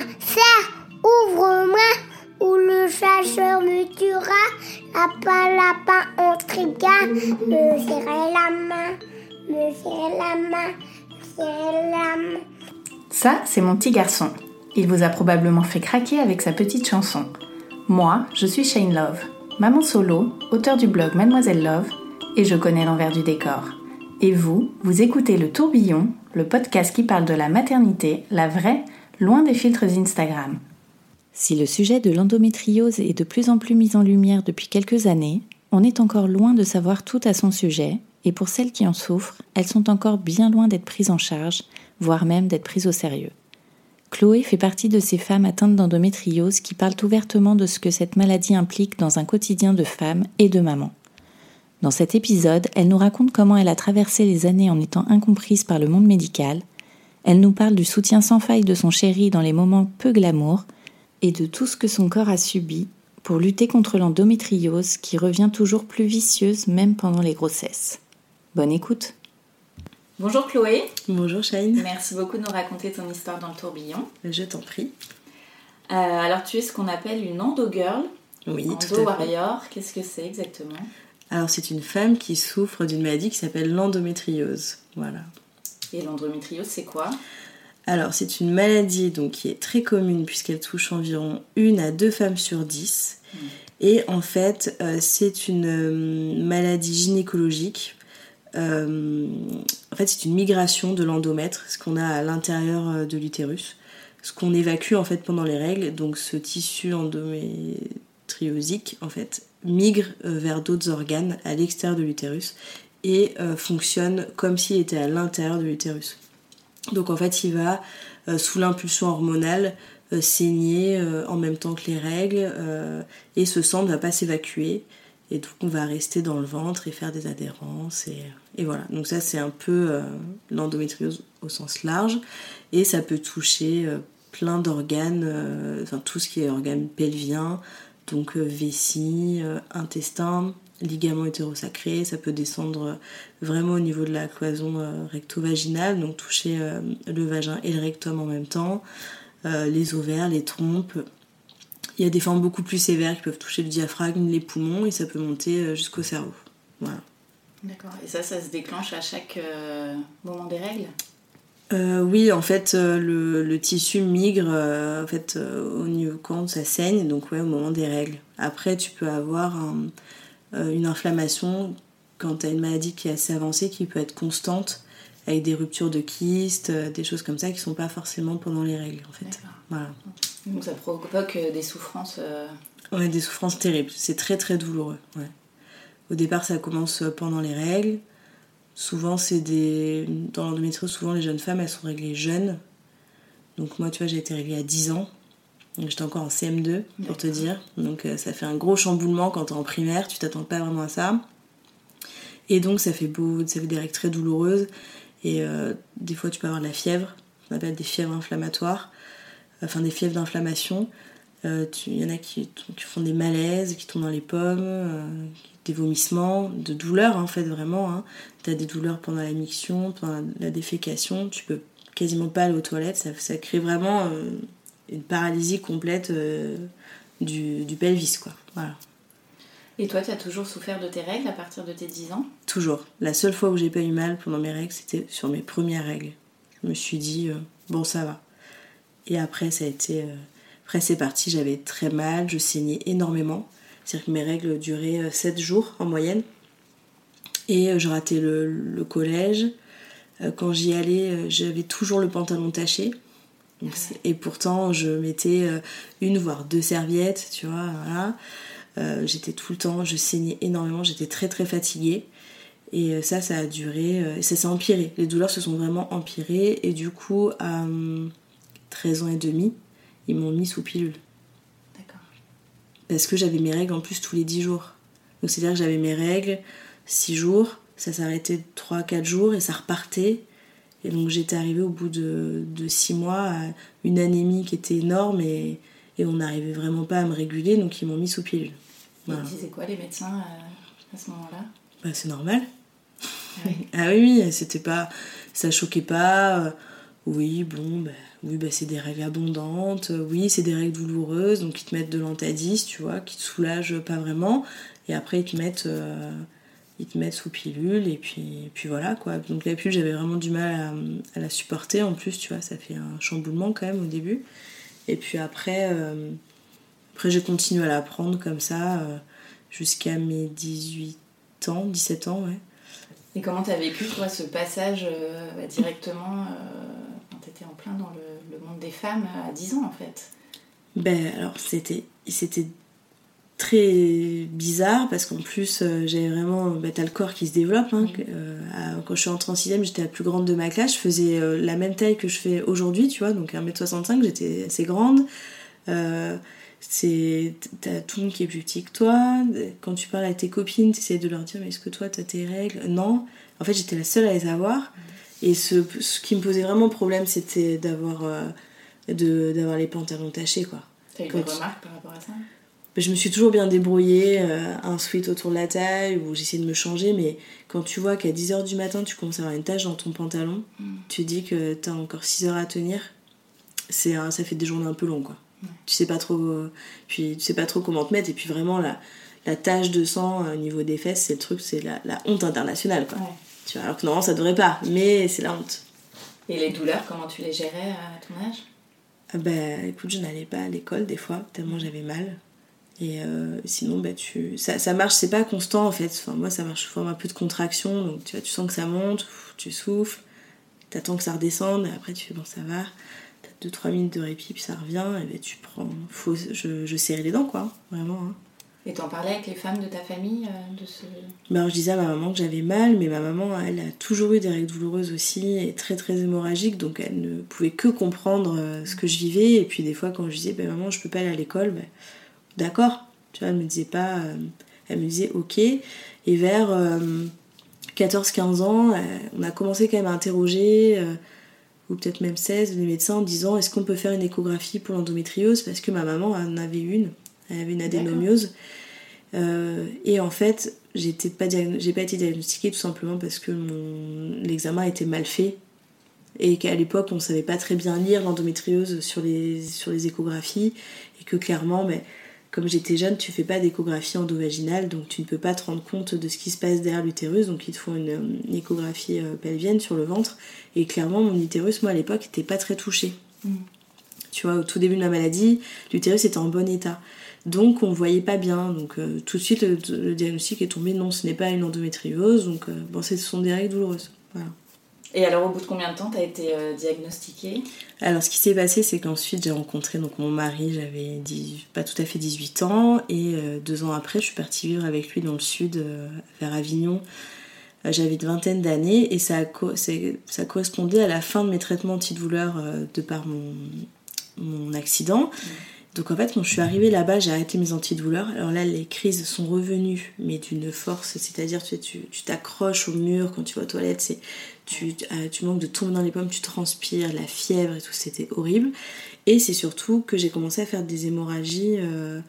Serre, ouvre-moi, ou le chasseur me tuera. Lapin, lapin, on trigane. Me serrer la main, me serrer la main, serrer la main. Ça, c'est mon petit garçon. Il vous a probablement fait craquer avec sa petite chanson. Moi, je suis Shane Love, maman solo, auteur du blog Mademoiselle Love, et je connais l'envers du décor. Et vous, vous écoutez Le Tourbillon, le podcast qui parle de la maternité, la vraie, loin des filtres Instagram. Si le sujet de l'endométriose est de plus en plus mis en lumière depuis quelques années, on est encore loin de savoir tout à son sujet, et pour celles qui en souffrent, elles sont encore bien loin d'être prises en charge, voire même d'être prises au sérieux. Chloé fait partie de ces femmes atteintes d'endométriose qui parlent ouvertement de ce que cette maladie implique dans un quotidien de femme et de maman. Dans cet épisode, elle nous raconte comment elle a traversé les années en étant incomprise par le monde médical, elle nous parle du soutien sans faille de son chéri dans les moments peu glamour, et de tout ce que son corps a subi pour lutter contre l'endométriose qui revient toujours plus vicieuse même pendant les grossesses. Bonne écoute Bonjour Chloé. Bonjour Shane. Merci beaucoup de nous raconter ton histoire dans le tourbillon. Je t'en prie. Euh, alors tu es ce qu'on appelle une endo-girl. Oui, tout Endo à fait. warrior. Qu'est-ce que c'est exactement? Alors c'est une femme qui souffre d'une maladie qui s'appelle l'endométriose. Voilà. Et l'endométriose c'est quoi? Alors c'est une maladie donc qui est très commune puisqu'elle touche environ une à deux femmes sur dix. Et en fait euh, c'est une euh, maladie gynécologique. Euh, en fait c'est une migration de l'endomètre, ce qu'on a à l'intérieur de l'utérus, ce qu'on évacue en fait pendant les règles. Donc ce tissu endométriosique en fait migre vers d'autres organes à l'extérieur de l'utérus et euh, fonctionne comme s'il était à l'intérieur de l'utérus. Donc en fait, il va, euh, sous l'impulsion hormonale, euh, saigner en même temps que les règles et ce sang ne va pas s'évacuer. Et donc on va rester dans le ventre et faire des adhérences. Et, et voilà, donc ça c'est un peu l'endométriose au sens large. Et ça peut toucher plein d'organes, enfin tout ce qui est organes pelviens, donc euh, vessie, euh, intestin, ligaments hétérosacrés, ça peut descendre euh, vraiment au niveau de la cloison recto-vaginale, donc toucher le vagin et le rectum en même temps, les ovaires, les trompes. Il y a des formes beaucoup plus sévères qui peuvent toucher le diaphragme, les poumons et ça peut monter jusqu'au cerveau. Voilà. D'accord. Et ça, ça se déclenche à chaque moment des règles? Euh, oui, en fait, euh, le, le tissu migre euh, en fait, au niveau quand ça saigne, donc ouais, au moment des règles. Après, tu peux avoir un- une inflammation quand tu as une maladie qui est assez avancée, qui peut être constante, avec des ruptures de kystes, des choses comme ça qui sont pas forcément pendant les règles, en fait. Voilà. Donc ça provoque des souffrances. Ouais, des souffrances terribles. C'est très très douloureux. Ouais. Au départ, ça commence pendant les règles. Souvent, c'est des. Dans l'endométriose, souvent les jeunes femmes, elles sont réglées jeunes. Donc, moi, tu vois, j'ai été réglée à 10 ans. J'étais encore en CM2, pour te dire. Donc, euh, ça fait un gros chamboulement quand t'es en primaire. Tu t'attends pas vraiment à ça. Et donc, ça fait, beau, ça fait des règles très douloureuses. Et euh, des fois, tu peux avoir de la fièvre. On appelle des fièvres inflammatoires. Enfin, des fièvres d'inflammation. Euh, Il y en a qui, qui font des malaises, qui tombent dans les pommes, euh, des vomissements, de douleurs en fait vraiment. Hein. Tu as des douleurs pendant la miction, pendant la défécation, tu peux quasiment pas aller aux toilettes, ça, ça crée vraiment euh, une paralysie complète euh, du, du pelvis quoi. Voilà. Et toi, tu as toujours souffert de tes règles à partir de tes 10 ans? Toujours. La seule fois où j'ai pas eu mal pendant mes règles, c'était sur mes premières règles. Je me suis dit, euh, bon, ça va. Et après, ça a été. Après, c'est parti, j'avais très mal, je saignais énormément. C'est-à-dire que mes règles duraient 7 jours en moyenne. Et euh, je ratais le, le collège. Euh, Quand j'y allais, euh, j'avais toujours le pantalon taché. Et pourtant, je mettais euh, une voire deux serviettes, tu vois, voilà. Euh, j'étais tout le temps, je saignais énormément, j'étais très très fatiguée. Et euh, ça, ça a duré, euh, ça s'est empiré. Les douleurs se sont vraiment empirées. Et du coup, à 13 ans et demi, ils m'ont mis sous pilule. Parce que j'avais mes règles en plus tous les 10 jours. Donc c'est-à-dire que j'avais mes règles 6 jours, ça s'arrêtait 3-4 jours et ça repartait. Et donc j'étais arrivée au bout de, 6 mois à une anémie qui était énorme et, on n'arrivait vraiment pas à me réguler, donc ils m'ont mis sous pilule. Voilà. Ils disaient quoi les médecins euh, à ce moment-là? Bah, C'est normal. Ah oui, ah oui, c'était pas. Ça choquait pas. Euh, oui, bon, bah, oui, bah, c'est des règles abondantes. Oui, c'est des règles douloureuses. Donc, ils te mettent de l'antadis, tu vois, qui te soulagent pas vraiment. Et après, ils te mettent. Euh, ils te mettent sous pilule et puis, puis voilà quoi. Donc la pilule j'avais vraiment du mal à, la supporter en plus tu vois ça fait un chamboulement quand même au début. Et puis après, euh, après j'ai continué à la prendre comme ça jusqu'à mes 18 ans, 17 ans ouais. Et comment tu as vécu toi, ce passage euh, directement euh, quand tu étais en plein dans le, monde des femmes à 10 ans en fait. Ben alors c'était c'était très bizarre parce qu'en plus euh, j'avais vraiment ben, t'as le corps qui se développe hein, quand je suis entrée en 6 j'étais la plus grande de ma classe. Je faisais la même taille que je fais aujourd'hui tu vois donc 1m65 j'étais assez grande. C'est t'as tout le monde qui est plus petit que toi. Quand tu parles à tes copines tu essaies de leur dire mais est-ce que toi t'as tes règles? Non. En fait j'étais la seule à les avoir et ce, ce qui me posait vraiment problème c'était d'avoir euh, d'avoir les pantalons tachés quoi t'as eu des remarques par rapport à ça? Je me suis toujours bien débrouillée, euh, un sweat autour de la taille, où j'essayais de me changer, mais quand tu vois qu'à 10h du matin, tu commences à avoir une tache dans ton pantalon, mm. tu dis que t'as encore 6 heures à tenir, c'est ça fait des journées un peu longues, quoi. Tu sais pas trop, puis tu sais pas trop comment te mettre. Et puis vraiment la, la tache de sang euh, au niveau des fesses, c'est le truc, c'est la, la, honte internationale quoi. Tu vois, alors que normalement ça devrait pas, mais c'est la honte. Et les douleurs, comment tu les gérais à ton âge? Ah Bah écoute, je n'allais pas à l'école des fois, tellement j'avais mal. Et euh, sinon, bah, tu... ça, ça marche, c'est pas constant en fait. Enfin, moi, ça marche sous forme un peu de contraction. Donc, tu vois, tu sens que ça monte, tu souffles, t'attends que ça redescende, et après, tu fais bon, ça va. 2-3 minutes de répit, puis ça revient, et ben tu prends. Faut, je, je serrais les dents, quoi, vraiment. Hein. Et t'en parlais avec les femmes de ta famille euh, de ce... bah, Je disais à ma maman que j'avais mal, mais ma maman, elle a toujours eu des règles douloureuses aussi, et très très hémorragiques, donc elle ne pouvait que comprendre euh, ce que je vivais. Et puis des fois, quand je disais, bah, maman, je peux pas aller à l'école, bah, d'accord. Tu vois, elle me disait pas. Euh, elle me disait, ok. Et vers 14-15 ans, on a commencé quand même à interroger ou peut-être même 16, les médecins en disant est-ce qu'on peut faire une échographie pour l'endométriose? Parce que ma maman en avait une, elle avait une adénomiose. Euh, et en fait, j'étais pas j'ai pas été diagnostiquée tout simplement parce que mon l'examen était mal fait et qu'à l'époque on savait pas très bien lire l'endométriose sur les, sur les échographies et que clairement mais comme j'étais jeune, tu fais pas d'échographie endovaginale, donc tu ne peux pas te rendre compte de ce qui se passe derrière l'utérus, donc il te faut une, échographie euh, pelvienne sur le ventre. Et clairement, mon utérus, moi à l'époque, n'était pas très touché. Mm. Tu vois, au tout début de ma maladie, l'utérus était en bon état. Donc on voyait pas bien. Donc euh, tout de suite, le, diagnostic est tombé non, ce n'est pas une endométriose, donc euh, bon, ce sont des règles douloureuses. Voilà. Et alors, au bout de combien de temps tu as été euh, diagnostiquée? Alors, ce qui s'est passé, c'est qu'ensuite, j'ai rencontré donc, mon mari, j'avais pas tout à fait 18 ans, et euh, deux ans après, je suis partie vivre avec lui dans le sud, vers Avignon. J'avais une vingtaine d'années, et ça, ça correspondait à la fin de mes traitements antidouleurs de par mon, mon accident. Mmh. Donc en fait, quand je suis arrivée là-bas, j'ai arrêté mes antidouleurs. Alors là, les crises sont revenues, mais d'une force, c'est-à-dire tu tu t'accroches au mur quand tu vas aux toilettes, tu, euh, tu manques de tomber dans les pommes, tu transpires, la fièvre et tout, c'était horrible. Et c'est surtout que j'ai commencé à faire des hémorragies euh,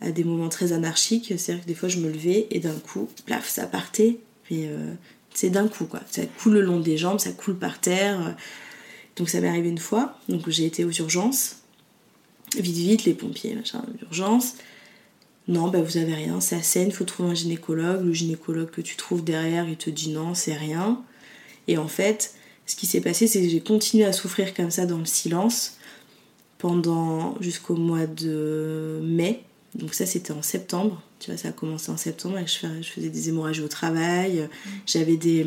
à des moments très anarchiques. C'est-à-dire que des fois, je me levais et d'un coup, plaf, ça partait. Mais euh, c'est d'un coup, quoi. Ça coule le long des jambes, ça coule par terre. Donc ça m'est arrivé une fois. Donc j'ai été aux urgences Vite, vite, les pompiers, machin, d'urgence. Non, bah vous avez rien, c'est assez, il faut trouver un gynécologue. Le gynécologue que tu trouves derrière, il te dit non, c'est rien. Et en fait, ce qui s'est passé, c'est que j'ai continué à souffrir comme ça dans le silence pendant jusqu'au mois de mai. Donc ça, c'était en septembre. Tu vois, ça a commencé en septembre et je faisais des hémorragies au travail. J'avais des...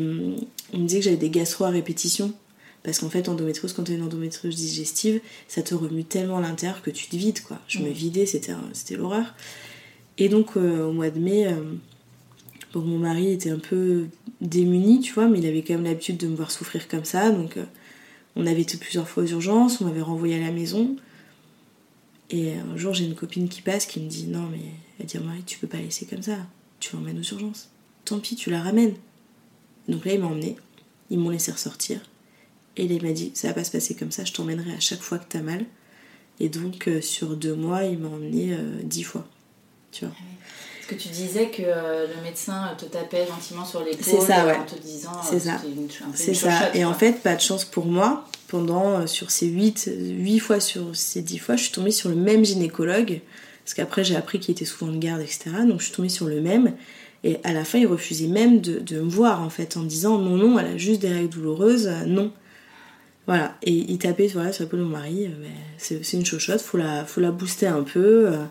On me disait que j'avais des gastro à répétition. Parce qu'en fait, endométriose, quand tu as une endométriose digestive, ça te remue tellement l'intérieur que tu te vides, quoi. Je me vidais, c'était, c'était l'horreur. Et donc, euh, au mois de mai, euh, Bon, mon mari était un peu démuni, tu vois, mais il avait quand même l'habitude de me voir souffrir comme ça, donc on avait été plusieurs fois aux urgences, on m'avait renvoyé à la maison. Et un jour, j'ai une copine qui passe qui me dit Non, mais elle dit Marie, tu peux pas laisser comme ça, tu l'emmènes aux urgences. Tant pis, tu la ramènes. Donc là, il m'a emmené, ils m'ont laissé ressortir. Et il m'a dit Ça va pas se passer comme ça, je t'emmènerai à chaque fois que t'as mal. Et donc, euh, sur deux mois, il m'a emmené euh, dix fois. Tu vois. Parce que tu disais que euh, le médecin te tapait gentiment sur l'épaule en te disant c'est ça. C'est ça. Et en fait, pas de chance pour moi. Pendant, sur ces 8, 8 fois sur ces 10 fois, je suis tombée sur le même gynécologue. Parce qu'après, j'ai appris qu'il était souvent de garde, etc. Donc, je suis tombée sur le même. Et à la fin, il refusait même de, de me voir, en fait, en disant non, non, elle a juste des règles douloureuses, non. Voilà, et il tapait voilà, sur l'épaule de mon mari, euh, c'est une chochotte, faut la, faut la booster un peu. Euh.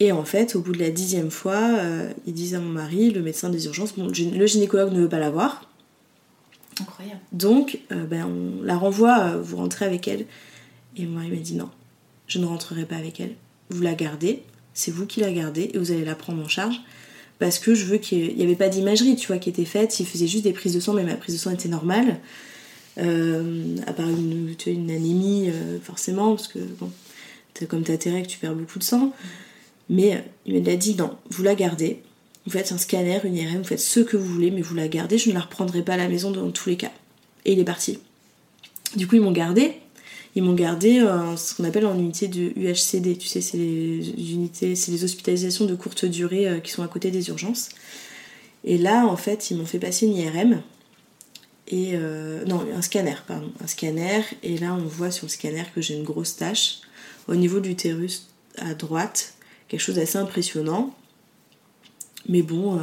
Et en fait, au bout de la dixième fois, euh, il disait à mon mari, le médecin des urgences, bon, le gynécologue ne veut pas la voir. Incroyable. Donc, ben, on la renvoie, vous rentrez avec elle. Et mon mari m'a dit non, je ne rentrerai pas avec elle. Vous la gardez, c'est vous qui la gardez et vous allez la prendre en charge. Parce que je veux qu'il n'y avait pas d'imagerie, tu vois, qui était faite. Il faisait juste des prises de sang, mais ma prise de sang était normale. Euh, à part une, anémie, euh, forcément, parce que bon, comme t'as tes règles, tu perds beaucoup de sang. Mais euh, il m'a dit non, vous la gardez, vous faites un scanner, une IRM, vous faites ce que vous voulez, mais vous la gardez, je ne la reprendrai pas à la maison dans tous les cas. Et il est parti. Du coup, ils m'ont gardé. Ils m'ont gardé ce qu'on appelle en unité de UHCD. Tu sais, c'est les unités, c'est les hospitalisations de courte durée qui sont à côté des urgences. Et là, en fait, ils m'ont fait passer une IRM et euh, non un scanner pardon un scanner. Et là on voit sur le scanner que j'ai une grosse tache au niveau de l'utérus à droite quelque chose d'assez impressionnant. Mais bon euh,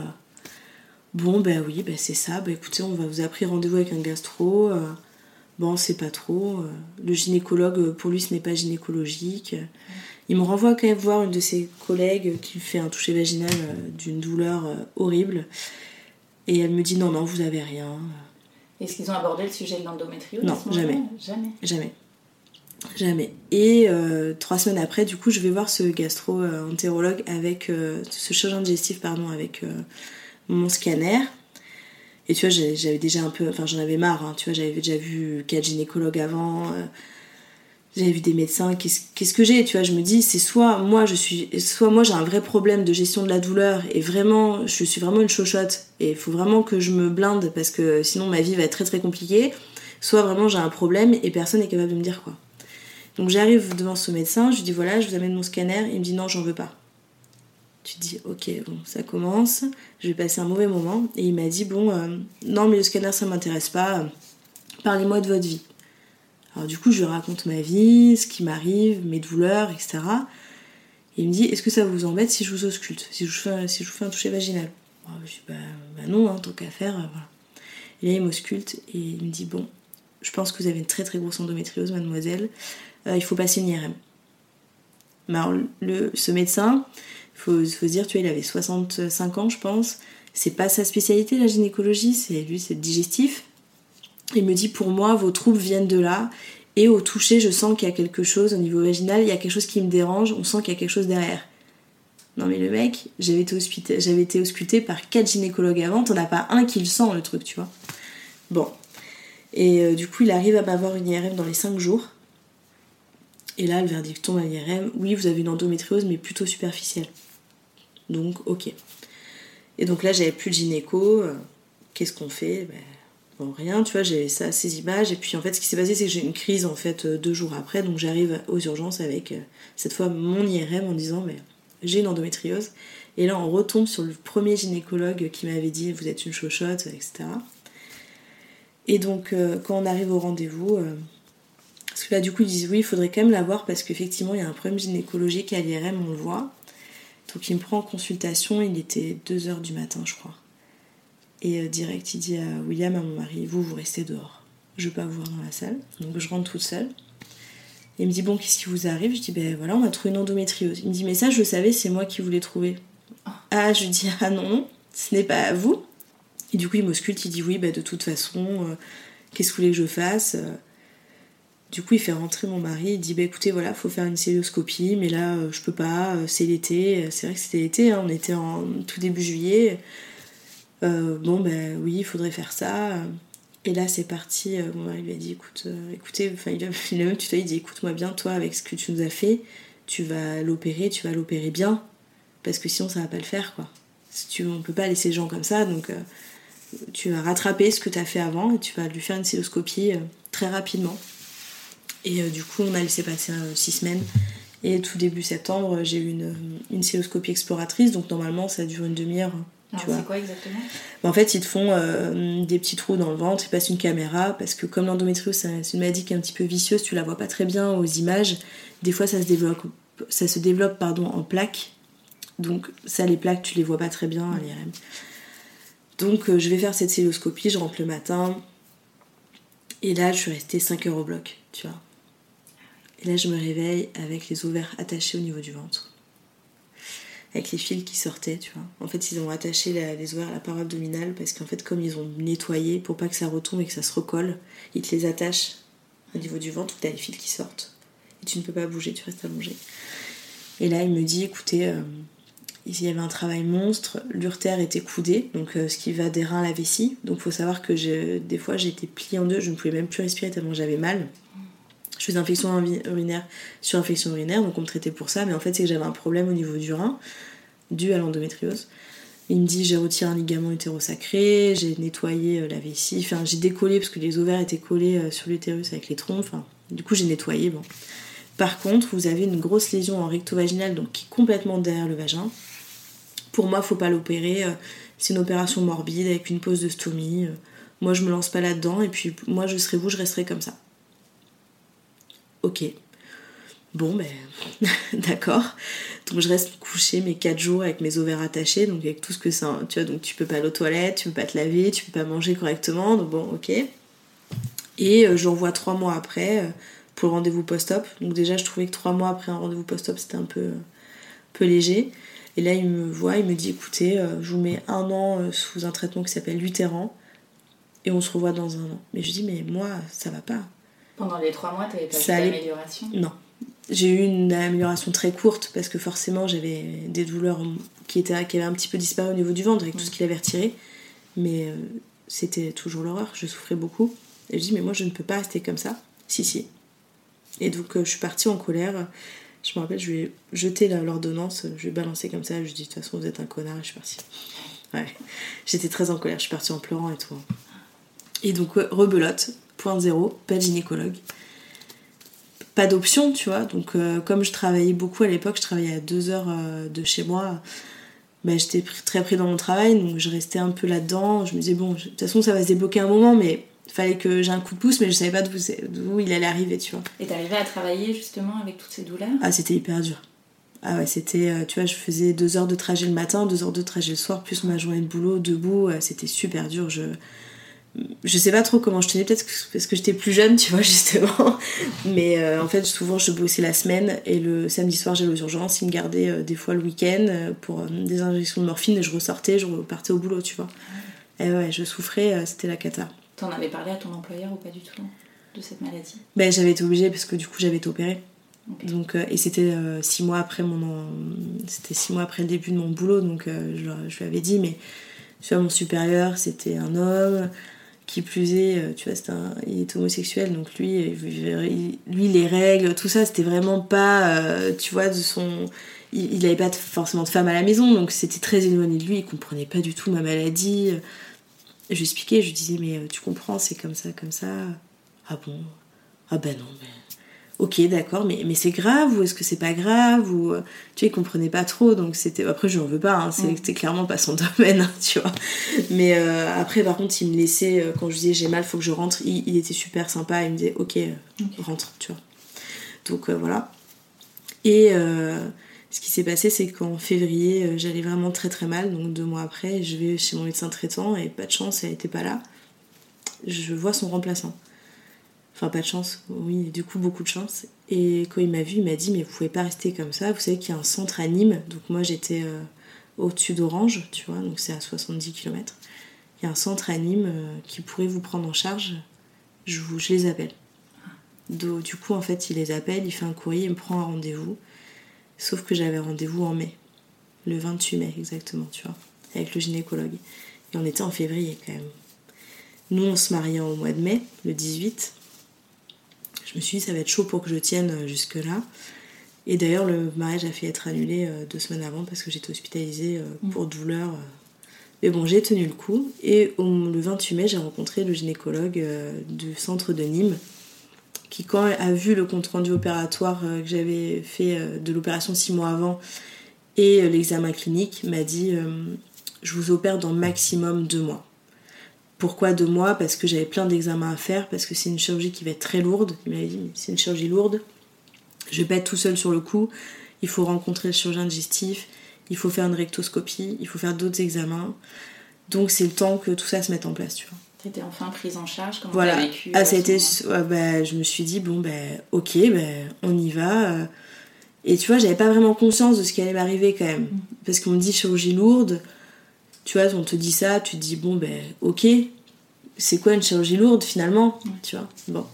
bon ben oui ben c'est ça. Ben écoutez on va vous a rendez-vous avec un gastro. Euh, bon c'est pas trop. Le gynécologue pour lui ce n'est pas gynécologique. Il me renvoie quand même voir une de ses collègues qui fait un toucher vaginal d'une douleur horrible. Et elle me dit non non vous avez rien est-ce qu'ils ont abordé le sujet de l'endométriose Non, jamais. Jamais. Jamais. Jamais. Et euh, trois semaines après, du coup, je vais voir ce gastro-entérologue avec euh, ce chirurgien digestif, pardon, avec euh, mon scanner. Et tu vois, j'avais déjà un peu, enfin, j'en avais marre. Hein, tu vois, j'avais déjà vu quatre gynécologues avant j'avais vu des médecins, qu'est-ce que j'ai Tu vois, je me dis, c'est soit moi je suis, soit moi j'ai un vrai problème de gestion de la douleur et vraiment, je suis vraiment une chochotte et il faut vraiment que je me blinde parce que sinon ma vie va être très très compliquée. Soit vraiment j'ai un problème et personne n'est capable de me dire quoi. Donc j'arrive devant ce médecin, je lui dis voilà, je vous amène mon scanner, il me dit non, j'en veux pas. Tu te dis ok, bon, ça commence, je vais passer un mauvais moment et il m'a dit bon, euh, non mais le scanner ça m'intéresse pas, parlez-moi de votre vie. Alors du coup, je raconte ma vie, ce qui m'arrive, mes douleurs, etc. Et il me dit, est-ce que ça vous embête si je vous ausculte, si je vous fais, un toucher vaginal? Je dis, bah, bah non, hein, tant qu'à faire, euh, voilà. Et là, il m'ausculte et il me dit, bon, je pense que vous avez une très très grosse endométriose, mademoiselle, euh, il faut passer une IRM. Mais alors, le, ce médecin, il faut, faut, se dire, tu vois, il avait 65 ans, je pense. C'est pas sa spécialité, la gynécologie, c'est lui, c'est digestif. Il me dit pour moi vos troubles viennent de là et au toucher je sens qu'il y a quelque chose au niveau vaginal, il y a quelque chose qui me dérange, on sent qu'il y a quelque chose derrière. Non mais le mec, j'avais été, hospité, été par quatre gynécologues avant, t'en as pas un qui le sent le truc, tu vois. Bon. Et euh, du coup il arrive à m'avoir une IRM dans les 5 jours. Et là le verdict tombe à l'IRM, oui vous avez une endométriose mais plutôt superficielle. Donc ok. Et donc là j'avais plus de gynéco, euh, qu'est-ce qu'on fait? Ben, Rien, tu vois, j'ai ça, ces images. Et puis en fait, ce qui s'est passé, c'est que j'ai une crise en fait euh, deux jours après. Donc j'arrive aux urgences avec euh, cette fois mon IRM en disant, mais j'ai une endométriose. Et là, on retombe sur le premier gynécologue qui m'avait dit, vous êtes une chochotte, etc. Et donc, euh, quand on arrive au rendez-vous, parce que là, du coup, ils disent, oui, il faudrait quand même la voir parce qu'effectivement, il y a un problème gynécologique à l'IRM, on le voit. Donc, il me prend en consultation, il était 2h du matin, je crois. Et euh, direct, il dit à William, à mon mari, vous, vous restez dehors. Je veux pas vous voir dans la salle. Donc je rentre toute seule. Et il me dit, bon, qu'est-ce qui vous arrive? Je dis, ben voilà, on a trouvé une endométriose. Il me dit, mais ça, je le savais, c'est moi qui vous l'ai trouvé. Ah, je dis, ah non, ce n'est pas à vous. Et du coup, il m'ausculte, il dit, oui, ben de toute façon, euh, qu'est-ce que vous voulez que je fasse? Du coup, il fait rentrer mon mari, il dit, bah écoutez, voilà, faut faire une célioscopie, mais là, euh, je peux pas, c'est l'été. C'est vrai que c'était l'été, hein, on était en tout début juillet. Euh, bon, ben oui, il faudrait faire ça. Et là, c'est parti. Euh, mari lui a dit écoute, euh, écoutez, enfin, il a, il a même tutoyé, il dit écoute-moi bien, toi, avec ce que tu nous as fait, tu vas l'opérer, tu vas l'opérer bien, parce que sinon, ça va pas le faire, quoi. Si tu, on peut pas laisser les gens comme ça, donc tu vas rattraper ce que tu as fait avant et tu vas lui faire une cystoscopie euh, très rapidement. Et du coup, on a laissé passer six semaines. Et tout début septembre, j'ai eu une, une exploratrice, donc normalement, ça dure une demi-heure. Vois. C'est quoi exactement? Bah, en fait, ils te font euh, des petits trous dans le ventre, ils passent une caméra, parce que comme l'endométriose, c'est une maladie qui est un petit peu vicieuse, tu la vois pas très bien aux images. Des fois, ça se développe, ça se développe pardon, en plaques. Donc, ça, les plaques, tu les vois pas très bien à l'IRM. Donc, euh, je vais faire cette cystoscopie, je rentre le matin. Et là, je suis restée 5 heures au bloc, tu vois. Et là, je me réveille avec les ovaires attachés au niveau du ventre avec les fils qui sortaient, tu vois. En fait, ils ont attaché les ovaires à la paroi abdominale parce qu'en fait, comme ils ont nettoyé pour pas que ça retombe et que ça se recolle, ils te les attachent au niveau du ventre, t'as les fils qui sortent. Et tu ne peux pas bouger, tu restes allongé. Et là, il me dit, écoutez, euh, il y avait un travail monstre, l'urtère était coudé, donc euh, ce qui va des reins à la vessie. Donc faut savoir que des fois, j'étais pliée en deux, je ne pouvais même plus respirer tellement j'avais mal. Je faisais infection urinaire sur infection urinaire, donc on me traitait pour ça, mais en fait, c'est que j'avais un problème au niveau du rein, dû à l'endométriose. Il me dit j'ai retiré un ligament utérosacré, j'ai nettoyé euh, la vessie, enfin j'ai décollé parce que les ovaires étaient collés euh, sur l'utérus avec les trompes, enfin du coup j'ai nettoyé. Par contre, vous avez une grosse lésion en recto-vaginal, donc qui est complètement derrière le vagin. Pour moi, faut pas l'opérer, euh, c'est une opération morbide avec une pose de stomie. Moi, je me lance pas là-dedans, et puis moi, je serai vous, je resterai comme ça. Ok. Bon, ben, d'accord. Donc je reste couchée mes 4 jours avec mes ovaires attachés, donc avec tout ce que ça. Tu vois, donc tu peux pas aller aux toilettes, tu peux pas te laver, tu peux pas manger correctement, donc bon, ok. Et euh, je revois 3 mois après euh, pour le rendez-vous post-op. Donc déjà, je trouvais que 3 mois après un rendez-vous post-op, c'était un peu, léger. Et là, il me voit, il me dit écoutez, euh, je vous mets un an sous un traitement qui s'appelle Lutéran, et on se revoit dans un an. Mais je dis mais moi, ça va pas. Pendant les trois mois, t'avais pas Ça vu allait- d'amélioration? Non. J'ai eu une amélioration très courte parce que forcément j'avais des douleurs qui, étaient, qui avaient un petit peu disparu au niveau du ventre avec tout ce qu'il avait retiré. Mais euh, c'était toujours l'horreur, je souffrais beaucoup. Et je dis, mais moi je ne peux pas rester comme ça. Si, si. Et donc euh, je suis partie en colère. Je me rappelle, je lui ai jeté l'ordonnance, je lui ai balancé comme ça. Je lui ai dit, de toute façon, vous êtes un connard et je suis partie. Ouais. J'étais très en colère, je suis partie en pleurant et tout. Et donc, rebelote, point zéro, pas de gynécologue pas d'option, tu vois. Donc, euh, comme je travaillais beaucoup à l'époque, je travaillais à deux heures euh, de chez moi, bah, j'étais très pris dans mon travail, donc je restais un peu là-dedans. Je me disais, bon, de toute façon, ça va se débloquer un moment, mais il fallait que j'ai un coup de pouce, mais je savais pas d'où il allait arriver, tu vois. Et t'arrivais à travailler justement avec toutes ces douleurs? Ah, c'était hyper dur. Ah ouais, c'était, euh, tu vois, je faisais deux heures de trajet le matin, deux heures de trajet le soir, plus ma journée de boulot, debout, c'était super dur. Je, je sais pas trop comment je tenais, peut-être parce que j'étais plus jeune, tu vois, justement. Mais euh, en fait, souvent, je bossais la semaine et le samedi soir, j'allais aux urgences. Ils me gardaient euh, des fois le week-end euh, pour euh, des injections de morphine et je ressortais, je repartais au boulot, tu vois. Et ouais, je souffrais, c'était la cata. T'en avais parlé à ton employeur ou pas du tout de cette maladie? Ben, j'avais été obligée parce que du coup, j'avais été opérée. Donc, et c'était six mois après mon c'était six mois après le début de mon boulot donc je, je lui avais dit mais tu vois mon supérieur c'était un homme qui plus est euh, tu vois c'était un- il est homosexuel donc lui lui les règles tout ça c'était vraiment pas euh, tu vois de son il, il avait pas forcément de femme à la maison donc c'était très éloigné de lui il comprenait pas du tout ma maladie. Je expliquais je disais mais euh, tu comprends c'est comme ça comme ça. Ah bon? Ah ben non mais ok d'accord mais, mais c'est grave ou est-ce que c'est pas grave ou euh, tu vois il comprenait pas trop donc c'était après je n'en veux pas hein, c'est- Mm. c'était clairement pas son domaine hein, tu vois. Mais euh, après par contre il me laissait euh, quand je disais j'ai mal faut que je rentre il, il était super sympa il me disait ok, euh, rentre tu vois. Donc euh, voilà. Et ce qui s'est passé c'est qu'en février j'allais vraiment très très mal donc deux mois après je vais chez mon médecin traitant et pas de chance elle était pas là. Je vois son remplaçant Pas de chance, oui, du coup, beaucoup de chance. Et quand il m'a vu, il m'a dit Mais vous pouvez pas rester comme ça. Vous savez qu'il y a un centre à Nîmes. Donc, moi, j'étais euh, au-dessus d'Orange, tu vois, donc c'est à 70 km. Il y a un centre à Nîmes euh, qui pourrait vous prendre en charge. Je, vous, je les appelle. Du coup, en fait, il les appelle, il fait un courrier, il me prend un rendez-vous. Sauf que j'avais rendez-vous en mai, le 28 mai exactement, tu vois, avec le gynécologue. Et on était en février quand même. Nous, on se mariait au mois de mai, le 18. Je me suis dit, ça va être chaud pour que je tienne euh, jusque-là. Et d'ailleurs, le mariage a fait être annulé euh, deux semaines avant parce que j'étais hospitalisée euh, Mm. pour douleur. Mais bon, j'ai tenu le coup. Et au- le 28 mai, j'ai rencontré le gynécologue du centre de Nîmes qui, quand a vu le compte-rendu opératoire que j'avais fait de l'opération six mois avant et l'examen clinique, m'a dit Je vous opère dans maximum deux mois. Pourquoi deux mois Parce que j'avais plein d'examens à faire, parce que c'est une chirurgie qui va être très lourde. Il m'avait dit C'est une chirurgie lourde. Je vais pas être tout seul sur le coup. Il faut rencontrer le chirurgien digestif. Il faut faire une rectoscopie. Il faut faire d'autres examens. Donc c'est le temps que tout ça se mette en place, tu vois. T'étais enfin prise en charge, comment Voilà. t'as vécu Ah, euh, ça a été. ce ouais, bah, je me suis dit, bon, ben, ok, ben, on y va. euh. Et tu vois, j'avais pas vraiment conscience de ce qui allait m'arriver quand même. Parce qu'on me dit chirurgie lourde. Tu vois, on te dit ça, tu te dis, bon, ben, ok, c'est quoi une chirurgie lourde finalement Tu vois, bon.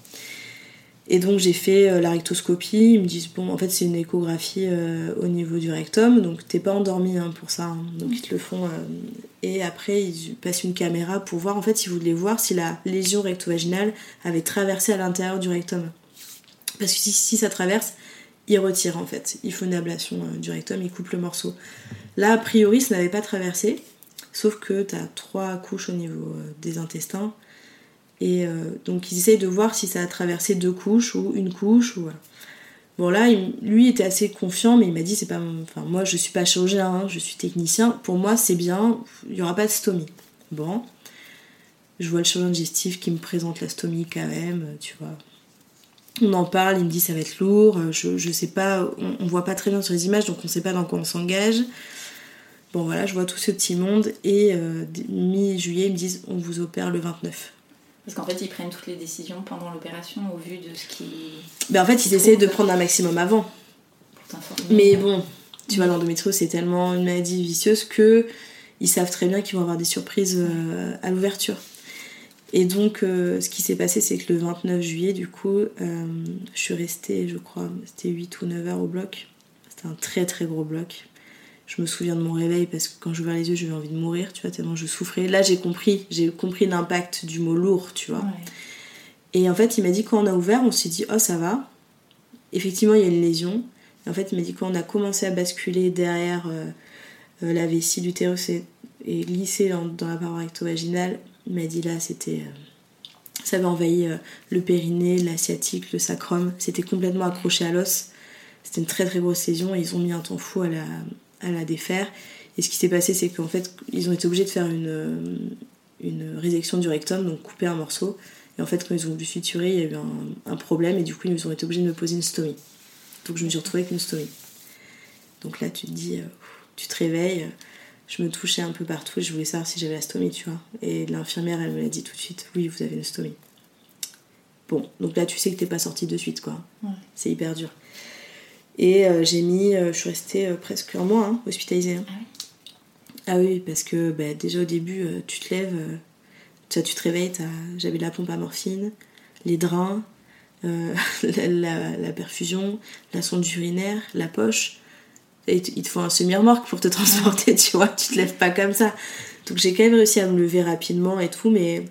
Et donc j'ai fait euh, la rectoscopie. Ils me disent, bon, en fait, c'est une échographie euh, au niveau du rectum, donc t'es pas endormi hein, pour ça. hein. Donc ils te le font. euh, et après, ils passent une caméra pour voir, en fait, ils voulaient voir si la lésion recto-vaginale avait traversé à l'intérieur du rectum. Parce que si, si ça traverse, ils retirent en fait. Il faut une ablation du rectum, ils coupent le morceau. Là, a priori, ça n'avait pas traversé. Sauf que tu as trois couches au niveau euh, des intestins. Et euh, donc ils essayent de voir si ça a traversé deux couches ou une couche. Ou, voilà. Bon là, lui était assez confiant, mais il m'a dit c'est pas. Enfin, moi je suis pas chirurgien, hein, je suis technicien. Pour moi c'est bien, il y aura pas de stomie. Bon. Je vois le chirurgien digestif qui me présente la stomie quand même, euh, tu vois. On en parle, il me dit ça va être lourd, je, je sais pas, on, on voit pas très bien sur les images, donc on sait pas dans quoi on s'engage. Bon voilà, je vois tout ce petit monde et euh, mi-juillet, ils me disent on vous opère le 29. Parce qu'en fait, ils prennent toutes les décisions pendant l'opération au vu de ce qui. Ben en fait, ils essayent de prendre un maximum avant. pour t'informer. Mais bon, tu vois, l'endométriose, c'est tellement une maladie vicieuse que ils savent très bien qu'ils vont avoir des surprises euh, à l'ouverture. Et donc, euh, ce qui s'est passé, c'est que le 29 juillet, du coup, je suis restée, je crois, c'était 8 ou 9 heures au bloc. C'était un très très gros bloc. Je me souviens de mon réveil parce que quand j'ouvrais les yeux, j'avais envie de mourir, tu vois, tellement je souffrais. Là, j'ai compris, j'ai compris l'impact du mot lourd, tu vois. Ouais. Et en fait, il m'a dit quand on a ouvert, on s'est dit oh ça va. Effectivement, il y a une lésion. Et en fait, il m'a dit quand on a commencé à basculer derrière euh, euh, la vessie d'utérus et, et glisser dans, dans la paroi recto-vaginale, il m'a dit là c'était euh, ça avait envahi le périnée, la sciatique, le sacrum. C'était complètement accroché à l'os. C'était une très très grosse lésion et ils ont mis un temps fou à la, à la défaire. Et ce qui s'est passé, c'est qu'en fait, ils ont été obligés de faire une, une résection du rectum, donc couper un morceau. Et en fait, quand ils ont voulu suturer, il y a eu un, un problème et du coup, ils ont été obligés de me poser une stomie. Donc, je me suis retrouvée avec une stomie. Donc là, tu te dis, euh, tu te réveilles. Je me touchais un peu partout et je voulais savoir si j'avais la stomie, tu vois. Et l'infirmière, elle me l'a dit tout de suite oui, vous avez une stomie. Bon, donc là, tu sais que t'es pas sortie de suite, quoi. Ouais. C'est hyper dur. Et euh, j'ai mis, euh, je suis restée euh, presque un mois hein, hospitalisée. hein. Ah oui Ah oui, parce que bah, déjà au début, tu te lèves, tu, te réveilles, j'avais la pompe à morphine, les drains, euh, la, la- la perfusion, la sonde urinaire, la poche. Et il te faut un semi-remorque pour te transporter, tu vois, tu te lèves pas comme ça. Donc j'ai quand même réussi à me lever rapidement et tout, mais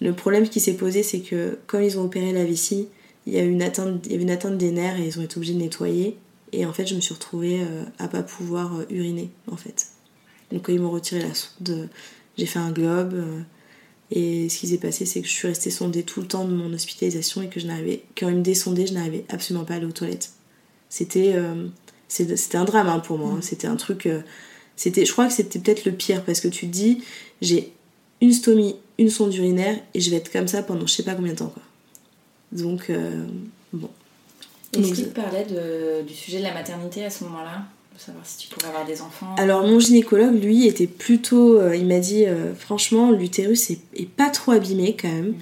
le problème qui s'est posé, c'est que quand ils ont opéré la vessie, il y a eu une atteinte, il y avait une atteinte des nerfs et ils ont été obligés de nettoyer. Et en fait, je me suis retrouvée euh, à pas pouvoir euh, uriner, en fait. Donc quand ils m'ont retiré la sonde, j'ai fait un globe. euh, et ce qui s'est passé, c'est que je suis restée sondée tout le temps de mon hospitalisation et que je n'arrivais, quand ils me descendaient, je n'arrivais absolument pas à aller aux toilettes. C'était, euh, c'était un drame hein, pour moi. hein. C'était un truc. euh, c'était, je crois que c'était peut-être le pire parce que tu te dis, j'ai une stomie, une sonde urinaire et je vais être comme ça pendant je sais pas combien de temps quoi. Donc euh, bon. Est-ce qu'il te parlait de- du sujet de la maternité à ce moment-là? De savoir si tu pourrais avoir des enfants? Alors mon gynécologue, lui, était plutôt... euh, il m'a dit, euh, franchement, l'utérus est, est pas trop abîmé quand même.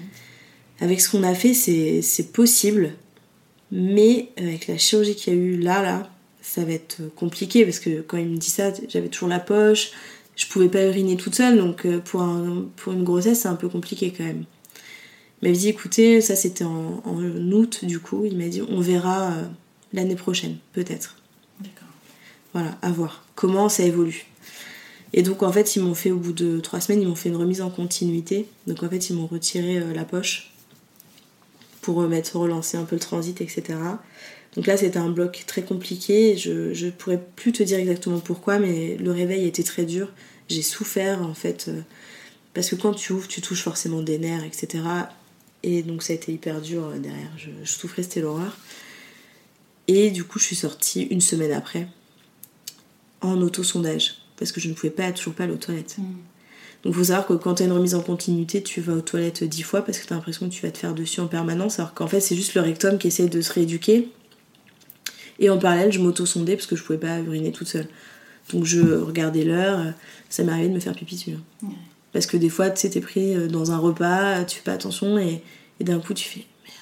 Avec ce qu'on a fait, c'est possible. Mais avec la chirurgie qu'il y a eu là, là, ça va être compliqué parce que quand il me dit ça, j'avais toujours la poche, je pouvais pas uriner toute seule, donc pour, un- pour une grossesse, c'est un peu compliqué quand même. Il m'a dit, écoutez, ça c'était en, en août du coup, il m'a dit, on verra euh, l'année prochaine, peut-être. D'accord. Voilà, à voir comment ça évolue. Et donc en fait, ils m'ont fait au bout de trois semaines, ils m'ont fait une remise en continuité. Donc en fait, ils m'ont retiré la poche pour remettre, relancer un peu le transit, etc. Donc là, c'était un bloc très compliqué. Je, je pourrais plus te dire exactement pourquoi, mais le réveil était très dur. J'ai souffert en fait, parce que quand tu ouvres, tu touches forcément des nerfs, etc. Et donc ça a été hyper dur derrière. Je, je souffrais, c'était l'horreur. Et du coup, je suis sortie une semaine après en auto-sondage parce que je ne pouvais pas toujours pas aller aux toilettes. Mm. Donc il faut savoir que quand tu as une remise en continuité, tu vas aux toilettes dix fois parce que tu as l'impression que tu vas te faire dessus en permanence, alors qu'en fait c'est juste le rectum qui essaie de se rééduquer. Et en parallèle, je m'auto-sondais parce que je pouvais pas uriner toute seule. Donc je regardais l'heure, ça m'arrivait de me faire pipi dessus. Hein. Parce que des fois, tu sais, t'es pris euh, dans un repas, tu fais pas attention et, d'un coup tu fais merde,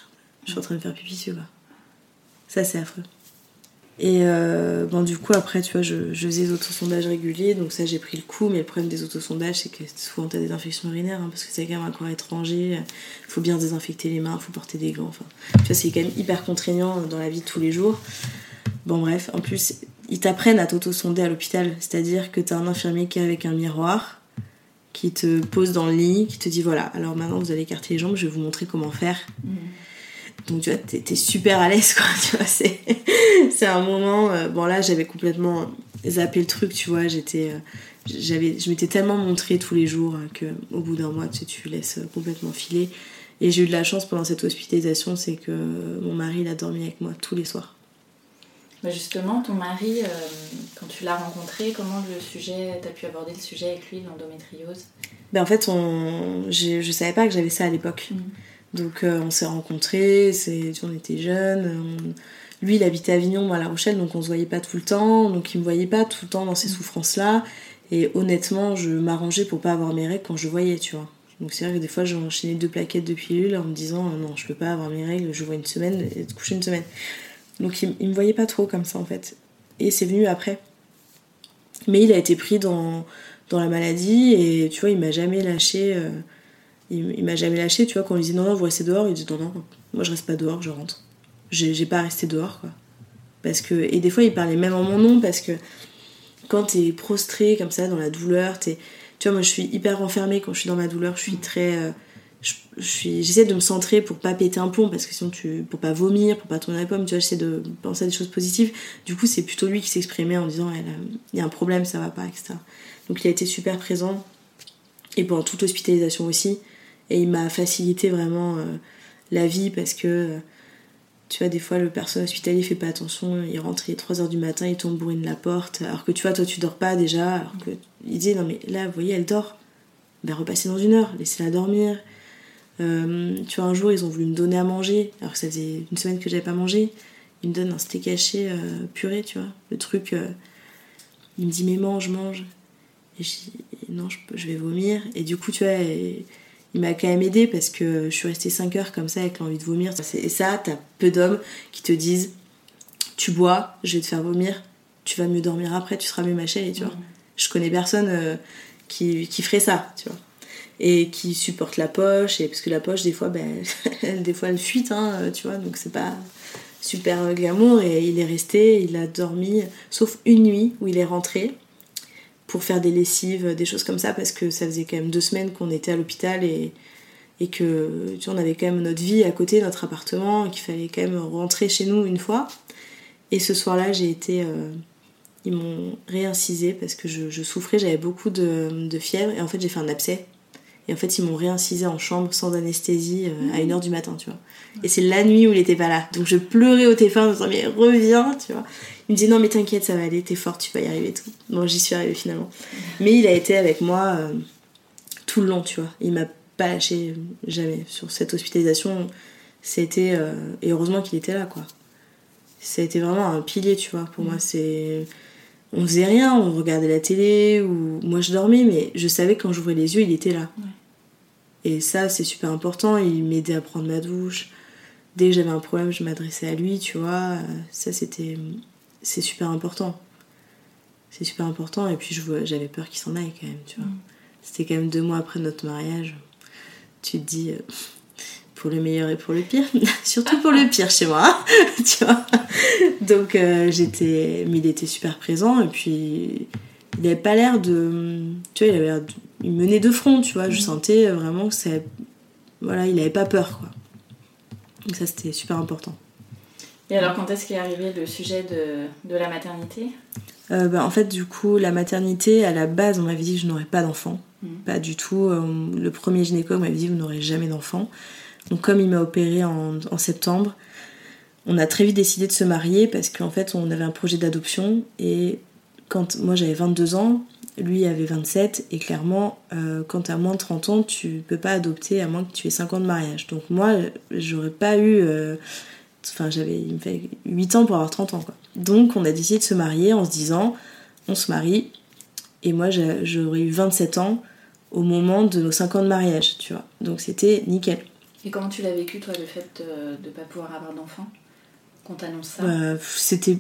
je suis en train de faire pipi dessus. Quoi. Ça, c'est affreux. Et euh, bon, du coup, après, tu vois, je, faisais des autosondages réguliers, donc ça, j'ai pris le coup. Mais le problème des autosondages, c'est que souvent, t'as des infections urinaires, hein, parce que c'est quand même un corps étranger. Faut bien désinfecter les mains, faut porter des gants. Enfin, tu vois, c'est quand même hyper contraignant dans la vie de tous les jours. Bon, bref, en plus, ils t'apprennent à t'autosonder à l'hôpital. C'est-à-dire que t'as un infirmier qui est avec un miroir, qui te pose dans le lit, qui te dit voilà, alors maintenant, vous allez écarter les jambes, je vais vous montrer comment faire. Mmh. Donc tu vois, t'es super à l'aise quoi, tu vois, c'est, c'est un moment... Euh, bon là j'avais complètement zappé le truc, tu vois, j'étais... Euh, j'avais, je m'étais tellement montré tous les jours euh, que au bout d'un mois, tu sais, tu laisses complètement filer. Et j'ai eu de la chance pendant cette hospitalisation, c'est que mon mari il a dormi avec moi tous les soirs. Mais justement, ton mari, quand tu l'as rencontré, comment le sujet, t'as pu aborder le sujet avec lui, l'endométriose? Ben en fait, on, je savais pas que j'avais ça à l'époque. Mmh. Donc euh, on s'est rencontrés, on était jeunes. Lui, il habitait à Avignon, moi à La Rochelle, donc on se voyait pas tout le temps. Donc il me voyait pas tout le temps dans ces souffrances-là. Et honnêtement, je m'arrangeais pour pas avoir mes règles quand je voyais, tu vois. Donc c'est vrai que des fois, j'ai enchaîné deux plaquettes de pilules en me disant euh, non, je peux pas avoir mes règles, je vois une semaine et te coucher une semaine. Donc il, me voyait pas trop comme ça en fait. Et c'est venu après. Mais il a été pris dans, dans la maladie et tu vois, il m'a jamais lâché. Euh, il, m'a jamais lâché, tu vois, quand on lui dit non, non, vous restez dehors, il dit non, non, moi je reste pas dehors, je rentre. J'ai pas à rester dehors, quoi. Parce que, et des fois, il parlait même en mon nom, parce que quand t'es prostré comme ça, dans la douleur, t'es. Tu vois, moi je suis hyper renfermée quand je suis dans ma douleur, je suis très. Euh, j'essaie de me centrer pour pas péter un plomb, parce que sinon tu. pour pas vomir, pour pas tourner la pomme, tu vois, j'essaie de penser à des choses positives. Du coup, c'est plutôt lui qui s'exprimait en disant il y a un problème, ça va pas, etc. Donc il a été super présent. Et pendant toute l'hospitalisation aussi. Et il m'a facilité vraiment euh, la vie parce que, euh, tu vois, des fois, le personnel hospitalier fait pas attention, il rentre, il est 3h du matin, il tombe bourrine la porte, alors que tu vois, toi, tu dors pas déjà, alors que il dit, non mais là, vous voyez, elle dort. Ben, repassez dans une heure, laissez-la dormir. Euh, tu vois, un jour, ils ont voulu me donner à manger, alors que ça faisait une semaine que j'avais pas mangé. Ils me donnent un steak haché puré, tu vois, le truc. il me dit, mais mange, mange. Et je dis, non, je, je vais vomir. Et du coup, tu vois, il m'a quand même aidé parce que je suis restée 5 heures comme ça avec l'envie de vomir. Et ça, t'as peu d'hommes qui te disent Tu bois, je vais te faire vomir, tu vas mieux dormir après, tu seras mieux ma chérie, tu vois. Je connais personne euh, qui, qui ferait ça, tu vois. Et qui supporte la poche, et parce que la poche, des fois, ben, des fois elle fuite, hein, tu vois, donc c'est pas super glamour. Et il est resté, il a dormi, sauf une nuit où il est rentré pour faire des lessives, des choses comme ça, parce que ça faisait quand même deux semaines qu'on était à l'hôpital et, et que tu vois, on avait quand même notre vie à côté, notre appartement, qu'il fallait quand même rentrer chez nous une fois. Et ce soir-là, j'ai été. Euh, ils m'ont réincisé parce que je, souffrais, j'avais beaucoup de, de, fièvre et en fait j'ai fait un abcès. Et en fait, ils m'ont réincisé en chambre sans anesthésie euh, à 1h du matin, tu vois. Et c'est la nuit où il était pas là. Donc je pleurais au téléphone en disant, mais reviens, tu vois. Il me dit non mais t'inquiète ça va aller, t'es forte, tu vas y arriver tout. Bon j'y suis arrivée finalement. Mais il a été avec moi euh, tout le long tu vois. Il m'a pas lâché jamais sur cette hospitalisation. C'était euh, et heureusement qu'il était là quoi. Ça a été vraiment un pilier tu vois. Pour moi c'est on faisait rien, on regardait la télé ou moi je dormais mais je savais que quand j'ouvrais les yeux il était là. Et ça c'est super important. Il m'aidait à prendre ma douche. Dès que j'avais un problème, je m'adressais à lui, tu vois. Ça, c'était c'est super important. C'est super important. Et puis j'avais peur qu'il s'en aille quand même, tu vois. Mm. C'était quand même deux mois après notre mariage. Tu te dis, euh, pour le meilleur et pour le pire. Surtout pour le pire chez moi, tu vois. Donc euh, j'étais. Mais il était super présent. Et puis il avait pas l'air de. Tu vois, il avait l'air. de- Il menait de front, tu vois. Je Mhm. sentais vraiment que c'est. Voilà, il avait pas peur, quoi. Donc ça, c'était super important. Et alors, quand est-ce qu'est arrivé le sujet de, de la maternité? Euh, bah, en fait, du coup, la maternité, à la base, on m'avait dit que je n'aurais pas d'enfant. Mhm. Pas du tout. Euh, le premier gynéco m'avait dit vous n'aurez jamais d'enfant. Donc, comme il m'a opéré en, en septembre, on a très vite décidé de se marier parce qu'en fait, on avait un projet d'adoption. Et quand moi j'avais 22 ans, lui avait 27. Et clairement, euh, quand tu as moins de 30 ans, tu peux pas adopter à moins que tu aies 5 ans de mariage. Donc, moi, j'aurais pas eu. euh, Enfin, j'avais il me fait 8 ans pour avoir 30 ans, quoi. Donc, on a décidé de se marier en se disant on se marie. Et moi, j'aurais eu 27 ans au moment de nos 5 ans de mariage, tu vois. Donc, c'était nickel. Et comment tu l'as vécu, toi, le fait de ne pas pouvoir avoir d'enfant Qu'on t'annonce ça? Euh, c'était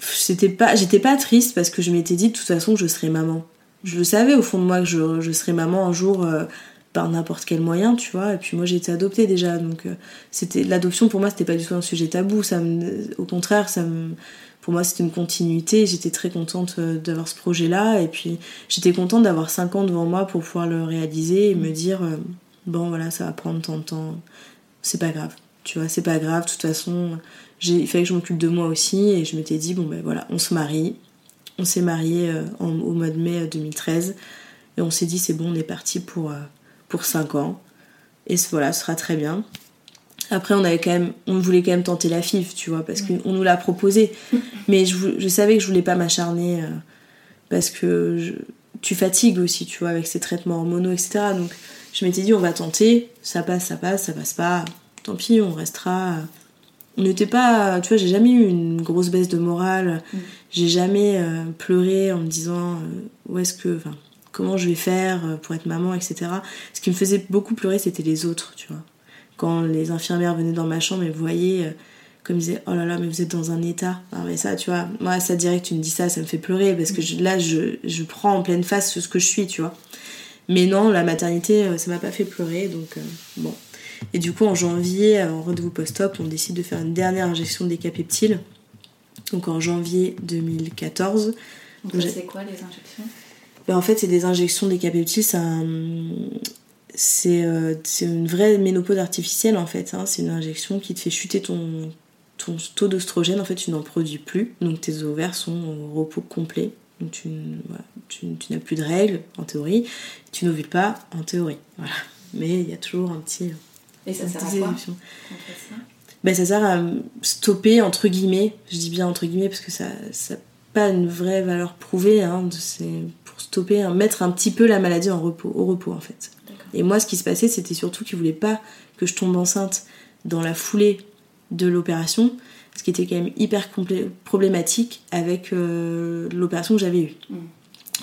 c'était pas j'étais pas triste parce que je m'étais dit de toute façon que je serais maman. Je le savais au fond de moi que je, je serais maman un jour euh, par n'importe quel moyen tu vois. Et puis moi j'ai été adoptée déjà donc euh, c'était l'adoption pour moi c'était pas du tout un sujet tabou. Ça me- au contraire ça me pour moi c'était une continuité. J'étais très contente euh, d'avoir ce projet là et puis j'étais contente d'avoir 5 ans devant moi pour pouvoir le réaliser et me dire euh, bon voilà ça va prendre tant de temps. C'est pas grave. Tu vois c'est pas grave. De toute façon il fallait que je m'occupe de moi aussi et je m'étais dit bon ben voilà on se marie. On s'est marié au mois de mai euh, 2013 et on s'est dit c'est bon on est parti pour euh, pour 5 ans. Et ce- voilà ce sera très bien. Après on avait quand même on voulait quand même tenter la FIV tu vois parce qu'on nous l'a proposé mais je, savais que je voulais pas m'acharner euh, parce que je- tu fatigues aussi tu vois avec ces traitements hormonaux etc donc je m'étais dit on va tenter. Ça passe ça passe ça passe pas. Tant pis on restera on n'était pas tu vois j'ai jamais eu une grosse baisse de morale. Mm. j'ai jamais euh, pleuré en me disant euh, où est-ce que enfin comment je vais faire euh, pour être maman etc ce qui me faisait beaucoup pleurer c'était les autres tu vois. Quand les infirmières venaient dans ma chambre et voyaient euh, comme ils disaient oh là là mais vous êtes dans un état. Ah mais ça tu vois moi ça direct tu me dis ça ça me fait pleurer parce que je- là je, je prends en pleine face ce que je suis tu vois. Mais non la maternité ça m'a pas fait pleurer donc bon et du coup en janvier euh, en rendez-vous post-op on décide de faire une dernière injection de décapeptile donc en janvier 2014 Donc, c'est quoi les injections? Ben, en fait, c'est des injections de décapeptile, c'est un- c'est euh, c'est une vraie ménopause artificielle en fait. hein. C'est une injection qui te fait chuter ton, ton taux d'oestrogène. En fait, tu n'en produis plus, donc tes ovaires sont au repos complet. Donc tu, voilà, tu, tu n'as plus de règles en théorie, tu n'ovules pas en théorie. Voilà. Mais il y a toujours un petit. Et ça sert à quoi Ben, ça sert à stopper, entre guillemets, je dis bien entre guillemets parce que ça n'a pas une vraie valeur prouvée, hein, c'est pour stopper, hein, mettre un petit peu la maladie en repos, au repos en fait. Et moi, ce qui se passait, c'était surtout qu'ils voulaient pas que je tombe enceinte dans la foulée de l'opération, ce qui était quand même hyper problématique avec euh, l'opération que j'avais eue. Mm.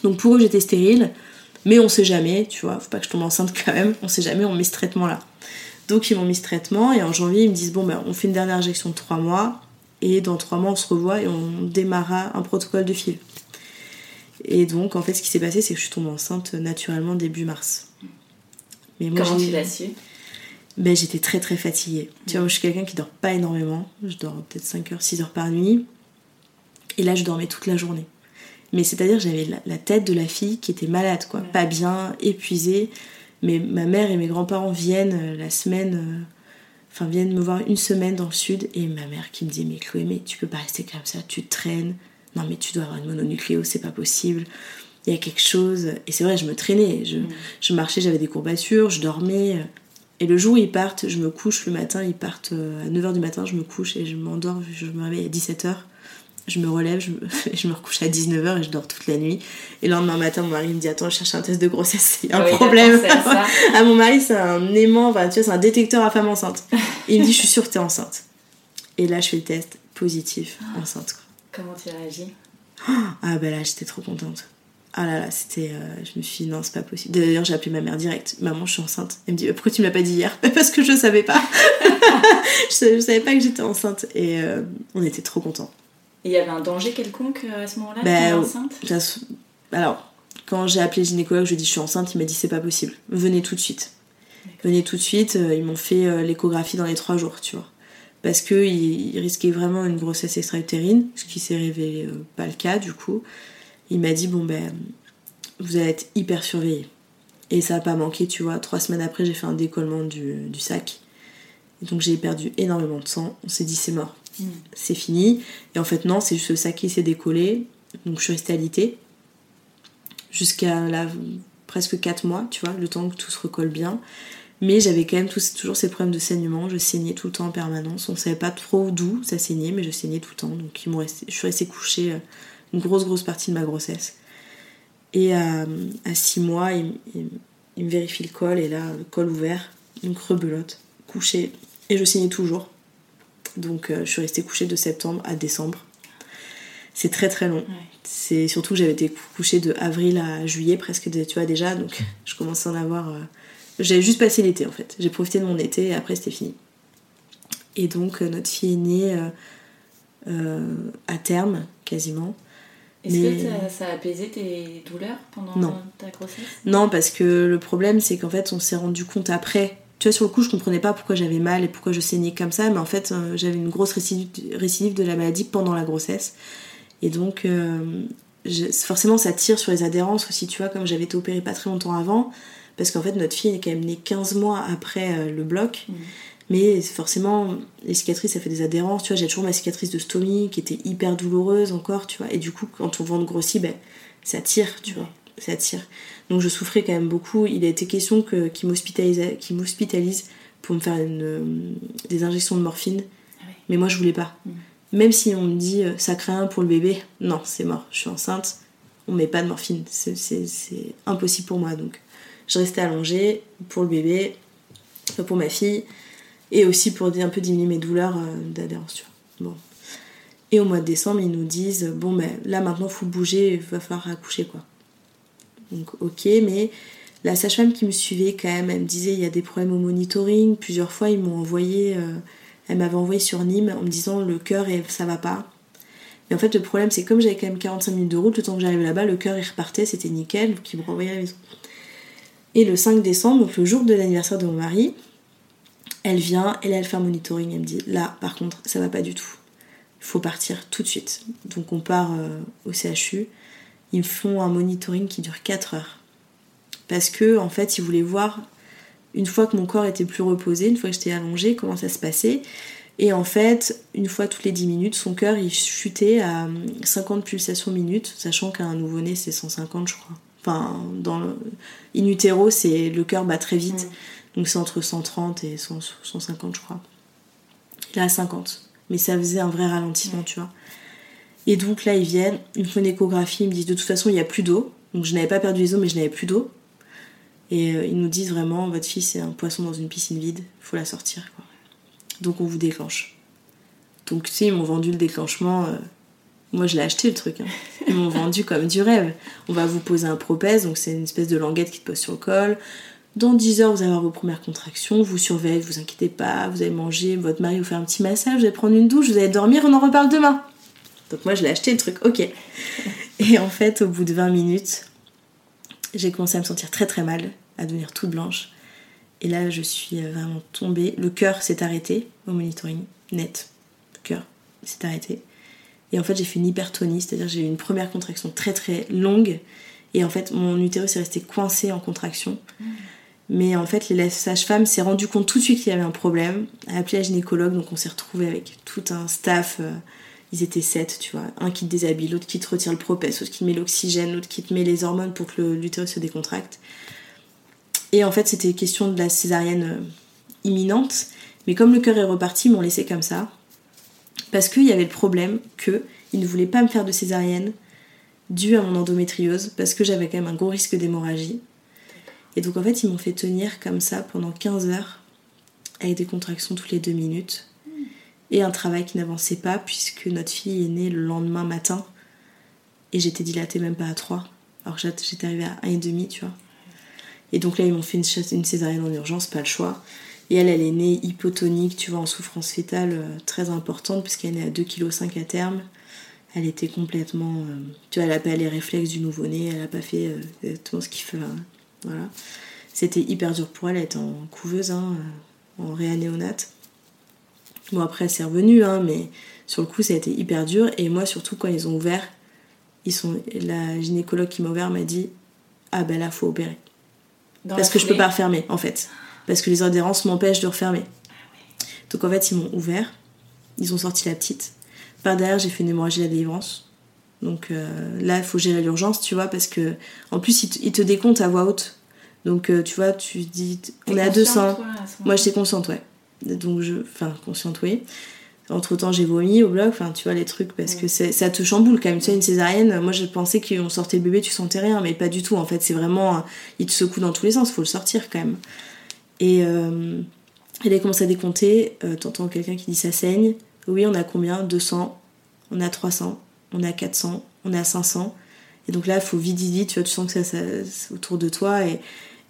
Donc pour eux, j'étais stérile, mais on sait jamais, tu vois, faut pas que je tombe enceinte quand même, on sait jamais, on met ce traitement-là. Donc ils m'ont mis ce traitement et en janvier ils me disent bon ben on fait une dernière injection de 3 mois et dans 3 mois on se revoit et on démarra un protocole de fil. Et donc en fait ce qui s'est passé c'est que je suis tombée enceinte naturellement début mars. Mais moi Comment tu l'as su? Ben, j'étais très très fatiguée. Tu vois, moi, je suis quelqu'un qui dort pas énormément. Je dors peut-être 5 heures, 6 heures par nuit. Et là, je dormais toute la journée. Mais c'est-à-dire, j'avais la, la tête de la fille qui était malade, quoi. Pas bien, épuisée. Mais ma mère et mes grands-parents viennent euh, la semaine. euh, Enfin, viennent me voir une semaine dans le sud. Et ma mère qui me dit Mais Chloé, mais tu peux pas rester comme ça, tu traînes. Non, mais tu dois avoir une mononucléose, c'est pas possible. Il y a quelque chose. Et c'est vrai, je me traînais. Je, je marchais, j'avais des courbatures, je dormais. Et le jour où ils partent, je me couche le matin, ils partent euh, à 9h du matin, je me couche et je m'endors, je me réveille à 17h. Je me relève, je me, je me recouche à 19h et je dors toute la nuit. Et le lendemain matin, mon mari me dit Attends, je cherche un test de grossesse, il y a un Ah oui, problème. à ah, mon mari, c'est un aimant, enfin, tu vois, c'est un détecteur à femme enceinte. Il me dit Je suis sûre que t'es enceinte. Et là, je fais le test, positif, enceinte. quoi. Comment tu réagis? Ah bah là j'étais trop contente. Ah là là, c'était. euh, je me suis dit non, c'est pas possible. D'ailleurs, j'ai appelé ma mère direct. Maman, je suis enceinte. Elle me dit pourquoi tu me l'as pas dit hier? Parce que je savais pas. je, je savais pas que j'étais enceinte. Et euh, on était trop contents. Et il y avait un danger quelconque euh, à ce moment-là oh. enceinte? Alors, quand j'ai appelé le gynécologue, je lui ai dit je suis enceinte. Il m'a dit c'est pas possible. Venez tout de suite. Venez tout de suite. Euh, Ils m'ont fait euh, l'échographie dans les trois jours, tu vois. Parce qu'ils risquaient vraiment une grossesse extra-utérine, ce qui s'est révélé euh, pas le cas du coup. Il m'a dit, bon ben, vous allez être hyper surveillé. Et ça n'a pas manqué, tu vois. Trois semaines après, j'ai fait un décollement du, sac. Et donc j'ai perdu énormément de sang. On s'est dit, c'est mort. C'est fini. Et en fait, non, c'est juste sac qui s'est décollé. Donc je suis restée alitée. Jusqu'à presque 4 mois, tu vois, le temps que tout se recolle bien. Mais j'avais quand même toujours ces problèmes de saignement. Je saignais tout le temps en permanence. On savait pas trop d'où ça saignait, mais je saignais tout le temps. Donc je suis restée couchée euh, une grosse, grosse partie de ma grossesse. Et à, 6 mois, il, me vérifie le col, et là, le col ouvert, une rebelote, couchée. Et je saignais toujours. Donc euh, je suis restée couchée de septembre à décembre. C'est très très long. C'est surtout que j'avais été couchée de avril à juillet presque, tu vois déjà, donc je commençais à en avoir. Euh, j'avais juste passé l'été en fait. J'ai profité de mon été et après c'était fini. Et donc euh, notre fille est née à terme quasiment. Est-ce que ça a apaisé tes douleurs pendant ta grossesse? Non, parce que le problème c'est qu'en fait on s'est rendu compte après tu vois, sur le coup, je comprenais pas pourquoi j'avais mal et pourquoi je saignais comme ça, mais en fait, euh, j'avais une grosse récidive, de la maladie pendant la grossesse. Et donc, euh, forcément, ça tire sur les adhérences aussi, tu vois, comme j'avais été opérée pas très longtemps avant, parce qu'en fait, notre fille est quand même née 15 mois après euh, le bloc. Mmh. Mais forcément, les cicatrices, ça fait des adhérences. Tu vois, j'ai toujours ma cicatrice de stomie qui était hyper douloureuse encore, tu vois. Et du coup, quand ton ventre grossit, ben, ça tire, tu vois. Ça tire. Donc je souffrais quand même beaucoup. Il a été question que, qu'il, m'hospitalise, pour me faire euh, des injections de morphine. Ah Mais moi je voulais pas. Mm. Même si on me dit euh, ça craint pour le bébé, non, c'est mort, je suis enceinte, on met pas de morphine. C'est, impossible pour moi. Donc je restais allongée pour le bébé, pour ma fille, et aussi pour un peu diminuer mes douleurs euh, d'adhérence. Bon. Et au mois de décembre, ils nous disent bon, ben là maintenant, faut bouger, il va falloir accoucher quoi. Donc ok, mais la sage-femme qui me suivait quand même, elle me disait il y a des problèmes au monitoring. Plusieurs fois, ils m'ont envoyé, euh, elle m'avait envoyé sur Nîmes en me disant le cœur et ça va pas. Mais en fait, le problème, c'est comme j'avais quand même 45 minutes de route, le temps que j'arrivais là-bas, le cœur il repartait, c'était nickel, donc ils me renvoyaient à la maison. Et le 5 décembre, donc le jour de l'anniversaire de mon mari, elle vient et elle fait un monitoring. Elle me dit là, par contre, ça va pas du tout. Il faut partir tout de suite. Donc on part euh, au CHU ils me font un monitoring qui dure 4 heures. Parce que, en fait, ils voulaient voir, une fois que mon corps était plus reposé, une fois que j'étais allongée, comment ça se passait. Et en fait, une fois toutes les 10 minutes, son cœur il chutait à 50 pulsations minutes, sachant qu'un nouveau-né c'est 150, je crois. Enfin, dans le in utero, c'est le cœur bat très vite, donc c'est entre 130 et 150, je crois. Il est à 50, mais ça faisait un vrai ralentissement, tu vois. Et donc là, ils viennent, ils me font une échographie, ils me disent de toute façon, il n'y a plus d'eau. Donc je n'avais pas perdu les os, mais je n'avais plus d'eau. Et euh, ils nous disent vraiment, votre fille, c'est un poisson dans une piscine vide, faut la sortir. Donc on vous déclenche. Donc tu sais, ils m'ont vendu le déclenchement. Euh, moi, je l'ai acheté le truc. Hein. Ils m'ont vendu comme du rêve. On va vous poser un propèse, donc c'est une espèce de languette qui te pose sur le col. Dans 10 heures, vous allez avoir vos premières contractions, vous surveillez, vous inquiétez pas, vous allez manger, votre mari vous fait un petit massage, vous allez prendre une douche, vous allez dormir, on en reparle demain. Donc moi je l'ai acheté le truc, ok. Et en fait au bout de 20 minutes, j'ai commencé à me sentir très très mal, à devenir toute blanche. Et là je suis vraiment tombée. Le cœur s'est arrêté au monitoring, net. Le cœur s'est arrêté. Et en fait j'ai fait une hypertonie, c'est-à-dire j'ai eu une première contraction très très longue. Et en fait mon utérus est resté coincé en contraction. Mais en fait, les sages-femmes s'est rendu compte tout de suite qu'il y avait un problème, a appelé la gynécologue, donc on s'est retrouvé avec tout un staff euh, ils étaient sept, tu vois. Un qui te déshabille, l'autre qui te retire le propès, l'autre qui te met l'oxygène, l'autre qui te met les hormones pour que l'utérus se décontracte. Et en fait, c'était question de la césarienne euh, imminente. Mais comme le cœur est reparti, ils m'ont laissé comme ça. Parce qu'il y avait le problème qu'ils ne voulaient pas me faire de césarienne dû à mon endométriose, parce que j'avais quand même un gros risque d'hémorragie. Et donc en fait, ils m'ont fait tenir comme ça pendant 15 heures, avec des contractions toutes les deux minutes et un travail qui n'avançait pas puisque notre fille est née le lendemain matin et j'étais dilatée même pas à 3 alors j'étais arrivée à 1,5 tu vois. Et donc là ils m'ont fait une, césarienne en urgence pas le choix. Et elle elle est née hypotonique tu vois en souffrance fétale euh, très importante puisqu'elle est née à 2,5 kg à terme. Elle était complètement euh, tu vois elle a pas les réflexes du nouveau-né elle a pas fait euh, exactement ce qu'il fait hein. voilà. C'était hyper dur pour elle elle en couveuse hein, en réanéonate Bon, après, c'est revenu, hein, mais sur le coup, ça a été hyper dur. Et moi, surtout, quand ils ont ouvert ils sont, la gynécologue qui m'a ouvert m'a dit Ah ben là, faut opérer. Parce que je peux pas refermer en fait. Parce que les adhérences m'empêchent de refermer. Donc en fait, ils m'ont ouvert. Ils ont sorti la petite. Par derrière, j'ai fait une hémorragie à la délivrance. Donc euh, là, il faut gérer l'urgence, tu vois, parce que en plus, ils te, décomptent à voix haute. Donc euh, tu vois, tu dis, on est à 200. Moi, j'étais consciente, ouais. Donc je, enfin, consciente, oui. Entre temps, j'ai vomi au bloc, enfin, tu vois, les trucs, parce que ça te chamboule quand même. Tu sais, une césarienne, moi, je pensais qu'on sortait le bébé, tu sentais rien, mais pas du tout. En fait, c'est vraiment. Il te secoue dans tous les sens, faut le sortir quand même. Et euh, elle a commencé à décompter. Euh, T'entends quelqu'un qui dit ça saigne. Oui, on a combien? 200. On a 300. On a 400. On a 500. Et donc là, il faut vite, vite, tu vois, tu sens que ça, ça autour de toi. Et,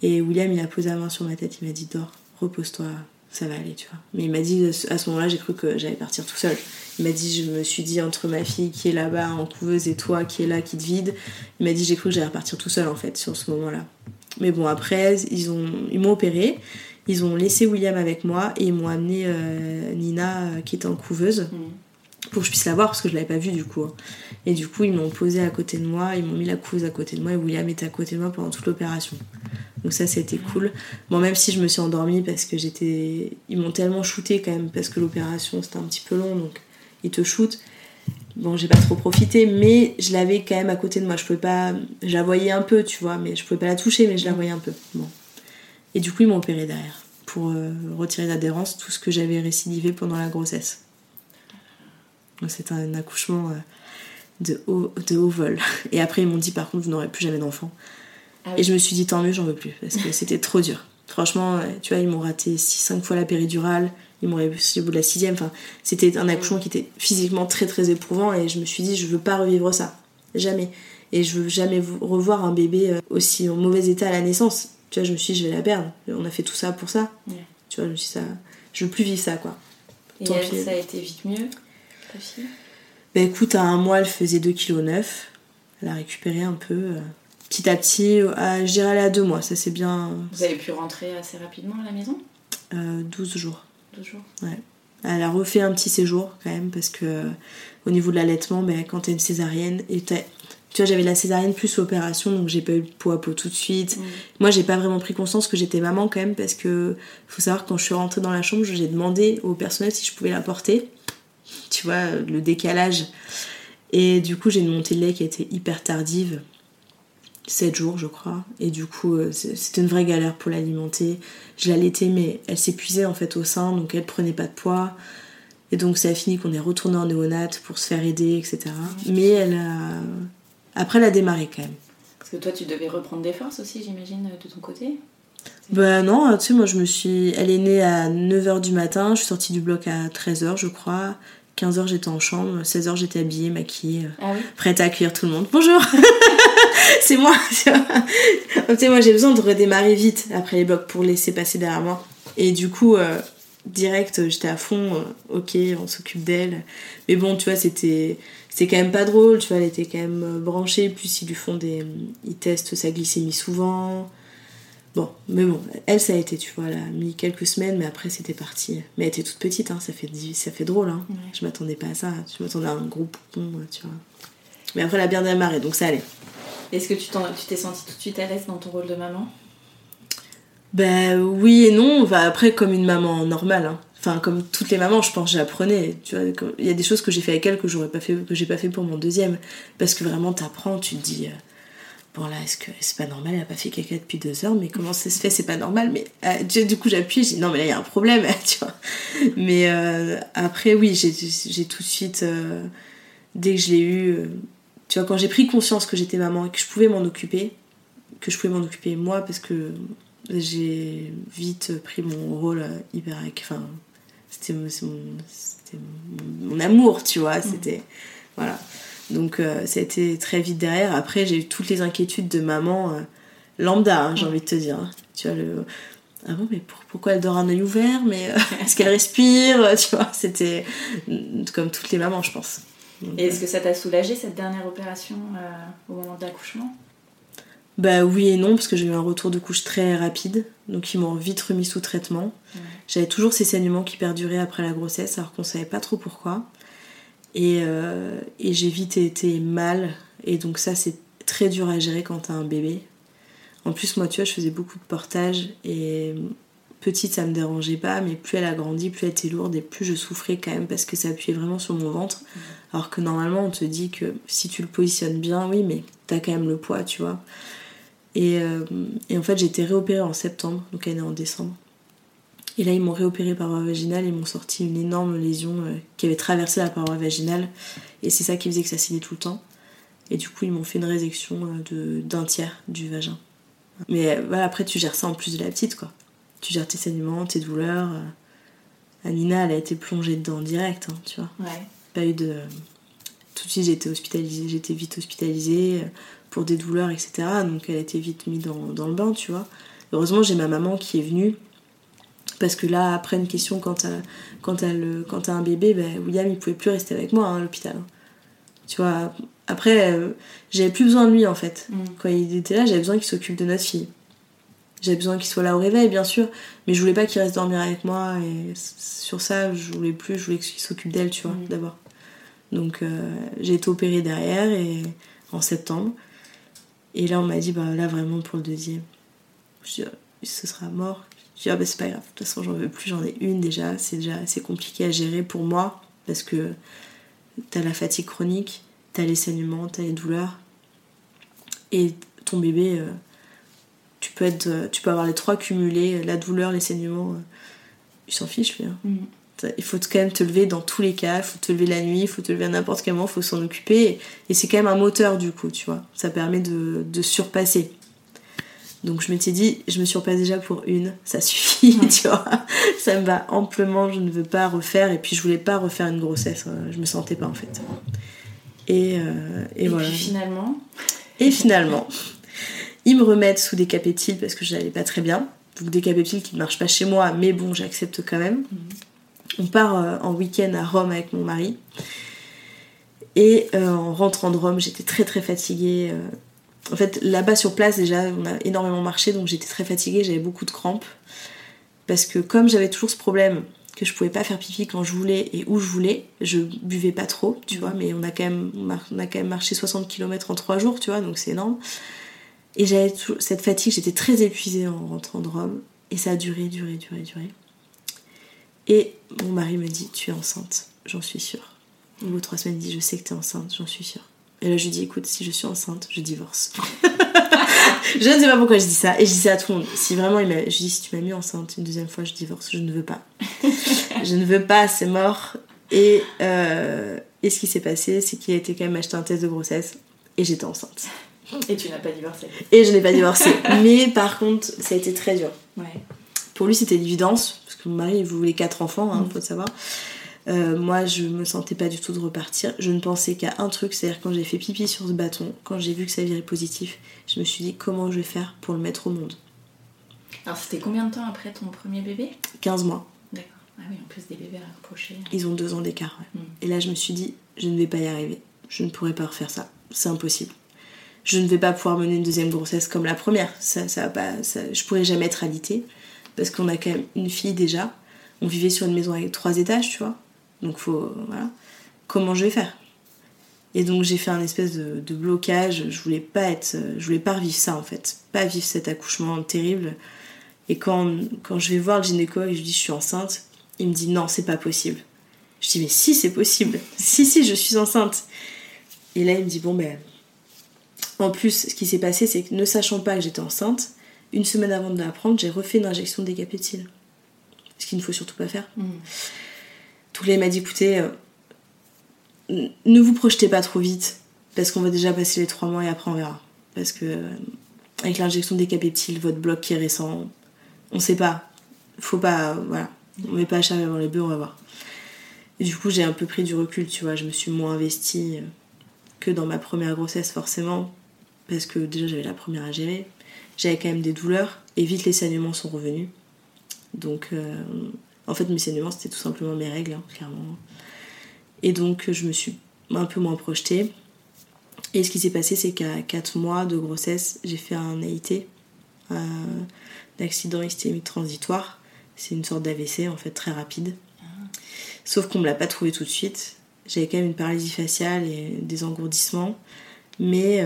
et William, il a posé la main sur ma tête, il m'a dit Dors, repose-toi, ça va aller, tu vois. Mais il m'a dit, à ce moment-là, j'ai cru que j'allais partir tout seul. Il m'a dit, je me suis dit, entre ma fille qui est là-bas en couveuse et toi qui est là, qui te vide, il m'a dit, j'ai cru que j'allais repartir tout seul, en fait, sur ce moment-là. Mais bon, après, ils ont ils m'ont opéré, ils ont laissé William avec moi et ils m'ont amené euh, Nina, euh, qui était en couveuse. Mmh pour que je puisse la voir parce que je l'avais pas vue du coup. Et du coup, ils m'ont posé à côté de moi, ils m'ont mis la couveuse à côté de moi et William était à côté de moi pendant toute l'opération. Donc ça, c'était cool. Bon, même si je me suis endormie parce que j'étais. Ils m'ont tellement shooté quand même parce que l'opération c'était un petit peu long donc ils te shootent. Bon, j'ai pas trop profité, mais je l'avais quand même à côté de moi. Je pouvais pas. Je la voyais un peu, tu vois, mais je pouvais pas la toucher, mais je la voyais un peu. Bon. Et du coup, ils m'ont opéré derrière pour euh, retirer l'adhérence, tout ce que j'avais récidivé pendant la grossesse. C'est un accouchement euh, de haut, de haut vol. Et après, ils m'ont dit par contre, vous n'aurez plus jamais d'enfant. Ah Et je me suis dit, tant mieux, j'en veux plus. Parce que c'était trop dur. Franchement, tu vois, ils m'ont raté 6-5 fois la péridurale. Ils m'ont réussi au bout de la sixième. Enfin, c'était un accouchement qui était physiquement très très éprouvant. Et je me suis dit, je veux pas revivre ça. Jamais. Et je veux jamais revoir un bébé euh, aussi en mauvais état à la naissance. Tu vois, je me suis dit, je vais la perdre. On a fait tout ça pour ça. Tu vois, je me suis dit, ça, je veux plus vivre ça, quoi. Et elle, ça a été vite mieux? Bah écoute, à un mois, elle faisait 2,9 kg. Elle a récupéré un peu. Euh, petit à petit, à, je dirais à deux mois, ça c'est bien. Vous avez pu rentrer assez rapidement à la maison? Euh, 12 jours. 12 jours Ouais. Elle a refait un petit séjour quand même parce que au niveau de l'allaitement, ben, quand t'es une césarienne, et tu vois, j'avais la césarienne plus l'opération, donc j'ai pas eu de peau à peau tout de suite. Mm. Moi, j'ai pas vraiment pris conscience que j'étais maman quand même parce que faut savoir quand je suis rentrée dans la chambre, j'ai demandé au personnel si je pouvais la porter tu vois, le décalage. Et du coup, j'ai une montée de lait qui a été hyper tardive, 7 jours, je crois. Et du coup, euh, c'était une vraie galère pour l'alimenter. Je l'allaitais, mais elle s'épuisait en fait au sein, donc elle prenait pas de poids. Et donc, ça a fini qu'on est retourné en néonate pour se faire aider, etc. Mais elle a. Après, elle a démarré quand même. Parce que toi, tu devais reprendre des forces aussi, j'imagine, de ton côté bah non, tu sais, moi je me suis. Elle est née à 9h du matin, je suis sortie du bloc à 13h, je crois. 15h j'étais en chambre, 16h j'étais habillée, maquillée, euh, ah prête à accueillir tout le monde. Bonjour C'est moi Tu sais, moi j'ai besoin de redémarrer vite après les blocs pour laisser passer derrière moi. Et du coup, euh, direct, j'étais à fond, euh, ok, on s'occupe d'elle. Mais bon, tu vois, c'était c'est quand même pas drôle, tu vois, elle était quand même branchée, plus ils lui font des. Ils testent sa glycémie souvent. Bon, mais bon, elle, ça a été, tu vois, elle a mis quelques semaines, mais après, c'était parti. Mais elle était toute petite, hein, ça, fait, ça fait drôle. Hein. Je m'attendais pas à ça. Je m'attendais à un gros poupon, tu vois. Mais après, elle a bien démarré, donc ça allait. Est-ce que tu t'es sentie tout de suite à l'aise dans ton rôle de maman? Ben oui et non. Enfin, après, comme une maman normale. Hein. Enfin, comme toutes les mamans, je pense, j'apprenais. Tu vois, il y a des choses que j'ai fait avec elle que j'aurais pas fait, que j'ai pas fait pour mon deuxième. Parce que vraiment, t'apprends, tu te dis. Euh, bon là, est-ce que c'est pas normal, elle a pas fait caca depuis deux heures, mais comment ça se fait, c'est pas normal, mais euh, du coup j'appuie, je dis non mais là il y a un problème, tu vois. Mais euh, après oui, j'ai tout de suite, euh, dès que je l'ai eu, tu vois, quand j'ai pris conscience que j'étais maman et que je pouvais m'en occuper, que je pouvais m'en occuper moi, parce que j'ai vite pris mon rôle hyper, enfin, c'était mon, mon, amour, tu vois, c'était, voilà. Donc euh, ça a été très vite derrière. Après, j'ai eu toutes les inquiétudes de maman euh, lambda, hein, j'ai envie de te dire. Tu vois, le. Ah bon, mais pourquoi elle dort un œil ouvert Mais euh, est-ce qu'elle respire Tu vois, c'était comme toutes les mamans, je pense. et est-ce que ça t'a soulagé cette dernière opération au moment de l'accouchement? Bah oui et non, parce que j'ai eu un retour de couche très rapide, donc ils m'ont vite remis sous traitement. J'avais toujours ces saignements qui perduraient après la grossesse, alors qu'on savait pas trop pourquoi. Et, euh, et j'ai vite été mal et donc ça c'est très dur à gérer quand t'as un bébé. En plus moi tu vois je faisais beaucoup de portage et petite ça me dérangeait pas mais plus elle a grandi plus elle était lourde et plus je souffrais quand même parce que ça appuyait vraiment sur mon ventre. Alors que normalement on te dit que si tu le positionnes bien oui mais t'as quand même le poids tu vois. Et, euh, et en fait j'ai été réopérée en septembre donc elle est née en décembre. Et là, ils m'ont réopéré par voie vaginale et m'ont sorti une énorme lésion euh, qui avait traversé la paroi vaginale. Et c'est ça qui faisait que ça saignait tout le temps. Et du coup, ils m'ont fait une résection euh, de, d'un tiers du vagin. Mais euh, voilà, après, tu gères ça en plus de la petite, quoi. Tu gères tes saignements, tes douleurs. Anina, elle a été plongée dedans direct, hein, tu vois. Ouais. Pas eu de. Tout de suite, j'ai été hospitalisée, j'étais vite hospitalisée pour des douleurs, etc. Donc, elle a été vite mise dans, dans le bain, tu vois. Heureusement, j'ai ma maman qui est venue parce que là, après une question, quand t'as, quand le, quand t'as un bébé, ben, William il pouvait plus rester avec moi hein, à l'hôpital. Tu vois, après, euh, j'avais plus besoin de lui en fait. Mm. Quand il était là, j'avais besoin qu'il s'occupe de notre fille. J'avais besoin qu'il soit là au réveil, bien sûr, mais je voulais pas qu'il reste dormir avec moi. Et sur ça, je voulais plus, je voulais qu'il s'occupe d'elle, tu vois, Mm. d'abord. Donc euh, j'ai été opérée derrière et en septembre. Et là, on m'a dit, bah là, vraiment pour le deuxième. Je dis, ah, ce sera mort. Je dis, ah bah c'est pas grave, de toute façon, j'en veux plus, j'en ai une déjà. C'est déjà assez compliqué à gérer pour moi parce que t'as la fatigue chronique, t'as les saignements, t'as les douleurs. Et ton bébé, euh, tu, peux être, euh, tu peux avoir les trois cumulés, la douleur, les saignements. euh, il s'en fiche, lui. hein. Mm. Il faut quand même te lever dans tous les cas, il faut te lever la nuit, il faut te lever à n'importe quel moment, il faut s'en occuper. Et, et c'est quand même un moteur du coup, tu vois. Ça permet de, de surpasser. Donc je m'étais dit, je me surpasse déjà pour une, ça suffit, Ouais. tu vois. Ça me va amplement, je ne veux pas refaire. Et puis je voulais pas refaire une grossesse, euh, je me sentais pas en fait. Et, euh, et, Et, voilà. puis finalement, Et finalement, ils me remettent sous des capétiles parce que je n'allais pas très bien. Donc des capétiles qui ne marchent pas chez moi, mais bon, j'accepte quand même. On part euh, en week-end à Rome avec mon mari. Et euh, en rentrant de Rome, j'étais très très fatiguée. euh. En fait, là-bas sur place, déjà, on a énormément marché, donc j'étais très fatiguée, j'avais beaucoup de crampes. Parce que comme j'avais toujours ce problème que je pouvais pas faire pipi quand je voulais et où je voulais, je buvais pas trop, tu vois, mais on a quand même, on a marché 60 km en 3 jours, tu vois, donc c'est énorme. Et j'avais cette fatigue, j'étais très épuisée en rentrant de Rome. Et ça a duré, duré, duré, duré. Et mon mari me dit Tu es enceinte, j'en suis sûre. Au bout de trois semaines, il dit Je sais que tu es enceinte, j'en suis sûre. Et là, je lui dis Écoute, si je suis enceinte, je divorce. je ne sais pas pourquoi je dis ça. Et je dis ça à tout le monde. Si vraiment, il je dis Si tu m'as mis enceinte une deuxième fois, je divorce. Je ne veux pas. je ne veux pas, c'est mort. Et, euh, et ce qui s'est passé, c'est qu'il a été quand même acheté un test de grossesse. Et j'étais enceinte. et tu n'as pas divorcé. Et je n'ai pas divorcé. Mais par contre, ça a été très dur. Ouais. Pour lui, c'était l'évidence, parce que mon mari, il voulait quatre enfants, hein, Mm. faut le savoir. Euh, moi, je me sentais pas du tout de repartir. Je ne pensais qu'à un truc, c'est-à-dire quand j'ai fait pipi sur ce bâton, quand j'ai vu que ça virait positif, je me suis dit comment je vais faire pour le mettre au monde. Alors c'était combien de temps après ton premier bébé 15 mois. D'accord. Ah oui, en plus des bébés à reprocher. Ils ont deux ans d'écart. ouais. Mm. Et là, je me suis dit, je ne vais pas y arriver. Je ne pourrai pas refaire ça. C'est impossible. Je ne vais pas pouvoir mener une deuxième grossesse comme la première. Ça, ça va pas, ça, je pourrais jamais être alitée. Parce qu'on a quand même une fille déjà. On vivait sur une maison avec trois étages, tu vois. Donc, faut. Voilà. Comment je vais faire? Et donc, j'ai fait un espèce de, blocage. Je voulais pas être. Je voulais pas revivre ça, en fait. Pas vivre cet accouchement terrible. Et quand, quand je vais voir le gynéco et je dis je suis enceinte, il me dit non, c'est pas possible. Je dis mais si, c'est possible. Si, si, je suis enceinte. Et là, il me dit bon ben. En plus, ce qui s'est passé, c'est que ne sachant pas que j'étais enceinte, une semaine avant de l'apprendre, j'ai refait une injection de décapétile. Ce qu'il ne faut surtout pas faire. Mm. Là, il m'a dit écoutez, euh, ne vous projetez pas trop vite, parce qu'on va déjà passer les trois mois et après on verra. Parce que euh, avec l'injection de décapétile, votre bloc qui est récent, on sait pas. Faut pas. euh, voilà. On met pas à charge avant les bœufs, on va voir. Du coup, j'ai un peu pris du recul, tu vois. Je me suis moins investie que dans ma première grossesse, forcément. Parce que déjà, j'avais la première à gérer. J'avais quand même des douleurs. Et vite, les saignements sont revenus. Donc, en fait, mes saignements, c'était tout simplement mes règles, hein, clairement. Et donc, je me suis un peu moins projetée. Et ce qui s'est passé, c'est qu'à 4 mois de grossesse, j'ai fait un AIT, un accident ischémique transitoire. C'est une sorte d'AVC, en fait, très rapide. Sauf qu'on me l'a pas trouvé tout de suite. J'avais quand même une paralysie faciale et des engourdissements. Mais.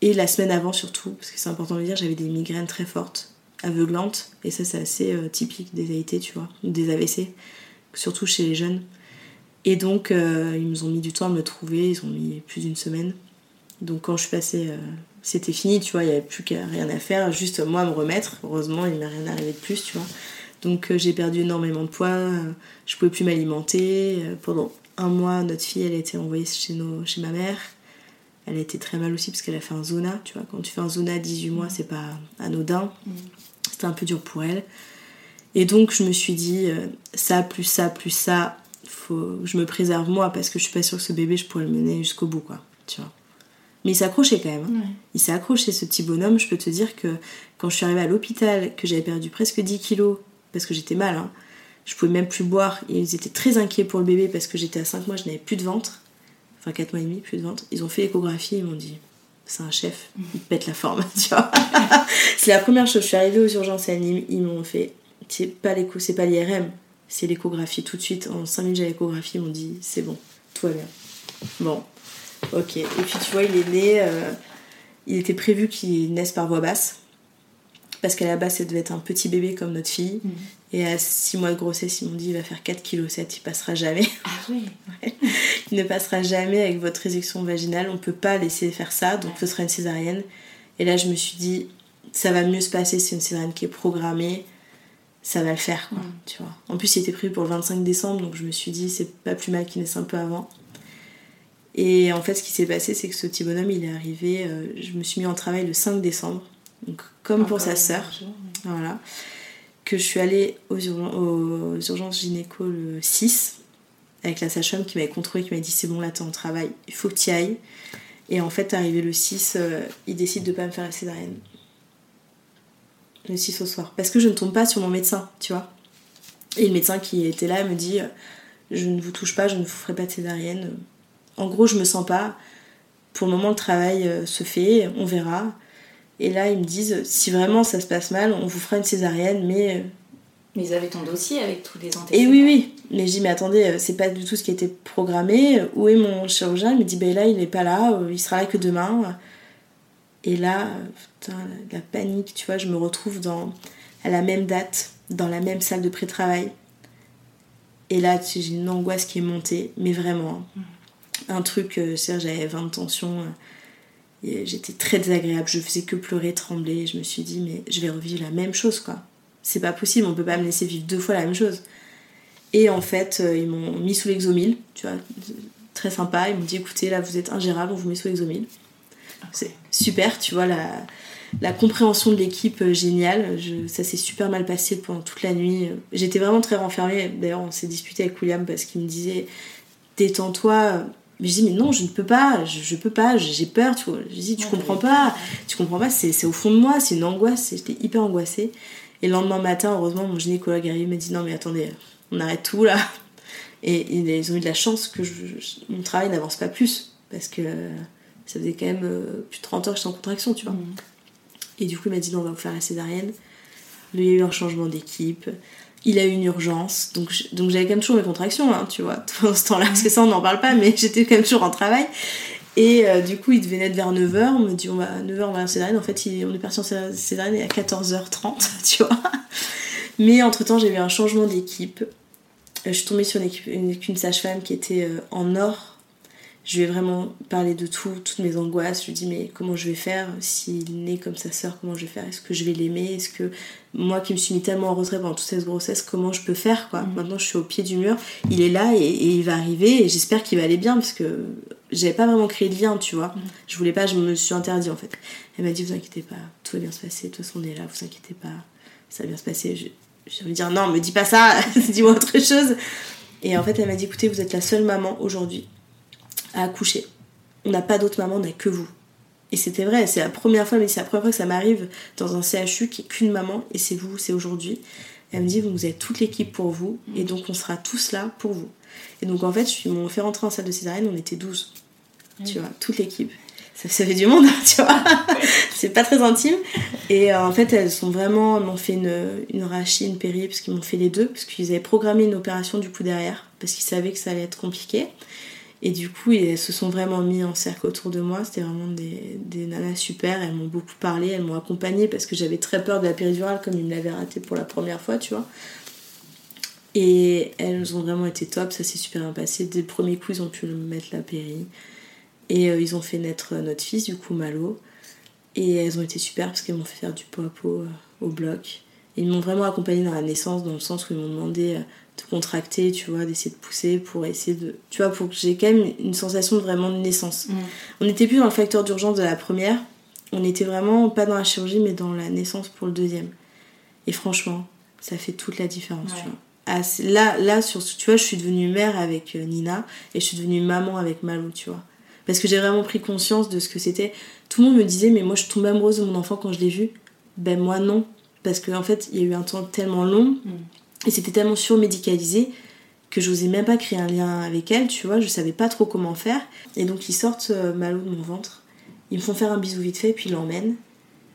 et la semaine avant surtout, parce que c'est important de le dire, j'avais des migraines très fortes, aveuglantes. Et ça, c'est assez typique des AIT, tu vois, des AVC, surtout chez les jeunes. Et donc, ils nous ont mis du temps à me trouver, ils ont mis plus d'une semaine. Donc, quand je suis passée c'était fini, tu vois, il n'y avait plus qu'à rien à faire, juste moi à me remettre. Heureusement, il m'est rien arrivé de plus, tu vois. Donc euh, j'ai perdu énormément de poids, euh, je pouvais plus m'alimenter. Euh, pendant un mois, notre fille, elle a été envoyée chez, nos, chez ma mère. Elle a été très mal aussi parce qu'elle a fait un zona, tu vois. Quand tu fais un zona à 18 mois, c'est pas anodin. Mm. C'était un peu dur pour elle. Et donc je me suis dit, ça, plus ça, plus ça, faut je me préserve moi parce que je suis pas sûre que ce bébé, je pourrais le mener jusqu'au bout, quoi. Tu vois. Mais il s'est accroché quand même. Hein. Il s'est accroché ce petit bonhomme. Je peux te dire que quand je suis arrivée à l'hôpital, que j'avais perdu presque 10 kilos parce que j'étais mal, hein, je pouvais même plus boire. Et ils étaient très inquiets pour le bébé parce que j'étais à 5 mois, je n'avais plus de ventre. Enfin 4 mois et demi, plus de ventre. Ils ont fait l'échographie, ils m'ont dit c'est un chef, il pète la forme, tu vois. c'est la première chose. Je suis arrivée aux urgences à Nîmes, ils m'ont fait c'est pas c'est pas l'IRM, c'est l'échographie tout de suite. En 5 minutes, j'ai l'échographie, ils m'ont dit c'est bon, tout va bien. Bon, Ok. Et puis tu vois, il est né. Euh, il était prévu qu'il naisse par voie basse. Parce qu'à la base, ça devait être un petit bébé comme notre fille. Mhm. Et à 6 mois de grossesse, ils m'ont dit il va faire 4,7 kg, il passera jamais. Ah oui Il ne passera jamais avec votre résection vaginale. On ne peut pas laisser faire ça, donc ce sera une césarienne. Et là, je me suis dit ça va mieux se passer, c'est une césarienne qui est programmée. Ça va le faire, quoi, mhm. tu vois. En plus, il était prévu pour le 25 décembre, donc je me suis dit c'est pas plus mal qu'il naisse un peu avant. Et en fait, ce qui s'est passé, c'est que ce petit bonhomme, il est arrivé. Euh, je me suis mis en travail le 5 décembre, donc comme pour sa sœur. Voilà. Que je suis allée aux, urgences gynéco le 6 avec la sage-femme qui m'avait contrôlé, qui m'a dit c'est bon, là t'es en travail, il faut que tu ailles. Et en fait, arrivé le 6, euh, il décide de pas me faire la césarienne. Le 6 au soir. Parce que je ne tombe pas sur mon médecin, tu vois. Et le médecin qui était là me dit je ne vous touche pas, je ne vous ferai pas de césarienne en gros, je me sens pas. Pour le moment, le travail euh, se fait, on verra. Et là, ils me disent si vraiment ça se passe mal, on vous fera une césarienne, mais. Euh, mais ils avaient ton dossier avec tous les antécédents. Et oui, oui. Mais je dis, mais attendez, euh, c'est pas du tout ce qui était programmé. Où est mon chirurgien? Il me dit, ben là, il n'est pas là, il sera là que demain. Et là, putain, la panique, tu vois, je me retrouve dans, à la même date, dans la même salle de pré-travail. Et là, j'ai une angoisse qui est montée, mais vraiment. Hein. Mmh un truc, euh, j'avais 20 tensions, euh, j'étais très désagréable, je faisais que pleurer, trembler, je me suis dit, mais je vais revivre la même chose, quoi. C'est pas possible, on peut pas me laisser vivre deux fois la même chose. Et en fait, euh, ils m'ont mis sous l'exomile, tu vois, très sympa, ils m'ont dit, écoutez, là, vous êtes ingérable, on vous met sous l'exomile. C'est super, tu vois, la, la compréhension de l'équipe géniale. ça s'est super mal passé pendant toute la nuit. J'étais vraiment très renfermée. D'ailleurs, on s'est disputé avec William parce qu'il me disait Détends-toi, mais je dis, mais non, je ne peux pas, je, peux pas, j'ai peur, tu vois. Je dis, tu comprends pas, tu comprends pas, c'est au fond de moi, c'est une angoisse, j'étais hyper angoissée. Et le lendemain matin, heureusement, mon gynécologue arrive m'a dit, non, mais attendez, on arrête tout là. Et, ils ont eu de la chance que mon travail n'avance pas plus, parce que ça faisait quand même euh, plus de 30 heures que j'étais en contraction, tu vois. Mmh. Et du coup, il m'a dit, non, on va vous faire la césarienne. Il y a eu un changement d'équipe il a eu une urgence. Donc, j'avais quand même toujours mes contractions, hein, tu vois, pendant ce temps-là. Parce que ça, on n'en parle pas, mais j'étais quand même toujours en travail. Et euh, du coup, il devait naître vers 9h. On me dit, on va, 9h, on va à césarienne. En fait, on est parti en césarienne à 14h30, tu vois. Mais entre-temps, j'ai eu un changement d'équipe. Euh, je suis tombée sur une, une, sage-femme qui était euh, en or je lui ai vraiment parlé de tout, toutes mes angoisses. Je lui ai dit, mais comment je vais faire s'il naît comme sa sœur Comment je vais faire? Est-ce que je vais l'aimer? Est-ce que moi qui me suis mis tellement en retrait pendant toute cette grossesse, comment je peux faire quoi? Mm. Maintenant, je suis au pied du mur. Il est là et, il va arriver et j'espère qu'il va aller bien parce que j'avais pas vraiment créé de lien, tu vois. Mm. Je voulais pas, je me suis interdit en fait. Elle m'a dit, vous inquiétez pas, tout va bien se passer. De toute façon, on est là, vous inquiétez pas, ça va bien se passer. Je, vais dire, non, me dis pas ça, dis-moi autre chose. Et en fait, elle m'a dit, écoutez, vous êtes la seule maman aujourd'hui à accoucher. On n'a pas d'autre maman, on n'a que vous. Et c'était vrai, c'est la première fois, mais c'est la première fois que ça m'arrive dans un CHU qui est qu'une maman, et c'est vous, c'est aujourd'hui. Elle me dit, vous avez toute l'équipe pour vous, et donc on sera tous là pour vous. Et donc en fait, je m'ont fait rentrer en salle de césarienne, on était 12. Tu vois, toute l'équipe. Ça, fait du monde, tu vois. c'est pas très intime. Et euh, en fait, elles sont vraiment, elles m'ont fait une, une une péri, parce qu'ils m'ont fait les deux, parce qu'ils avaient programmé une opération du coup derrière, parce qu'ils savaient que ça allait être compliqué. Et du coup, elles se sont vraiment mis en cercle autour de moi. C'était vraiment des, des nanas super. Elles m'ont beaucoup parlé, elles m'ont accompagnée parce que j'avais très peur de la péridurale comme ils me l'avaient raté pour la première fois, tu vois. Et elles ont vraiment été top, ça s'est super bien passé. Dès le premier coup, ils ont pu me mettre la péri. Et euh, ils ont fait naître notre fils, du coup, Malo. Et elles ont été super parce qu'elles m'ont fait faire du pot à pot euh, au bloc. Ils m'ont vraiment accompagnée dans la naissance, dans le sens où ils m'ont demandé euh, de contracter, tu vois, d'essayer de pousser pour essayer de. Tu vois, pour que j'ai quand même une sensation de vraiment de naissance. Mm. On n'était plus dans le facteur d'urgence de la première, on était vraiment pas dans la chirurgie, mais dans la naissance pour le deuxième. Et franchement, ça fait toute la différence, Ouais. tu vois. Ah, là, là sur, tu vois, je suis devenue mère avec euh, Nina et je suis devenue maman avec Malou, tu vois. Parce que j'ai vraiment pris conscience de ce que c'était. Tout le monde me disait, mais moi je tombe amoureuse de mon enfant quand je l'ai vu. Ben moi non. Parce qu'en fait, il y a eu un temps tellement long et c'était tellement surmédicalisé que j'osais même pas créer un lien avec elle, tu vois. Je savais pas trop comment faire. Et donc ils sortent euh, Malou de mon ventre. Ils me font faire un bisou vite fait, puis ils l'emmènent.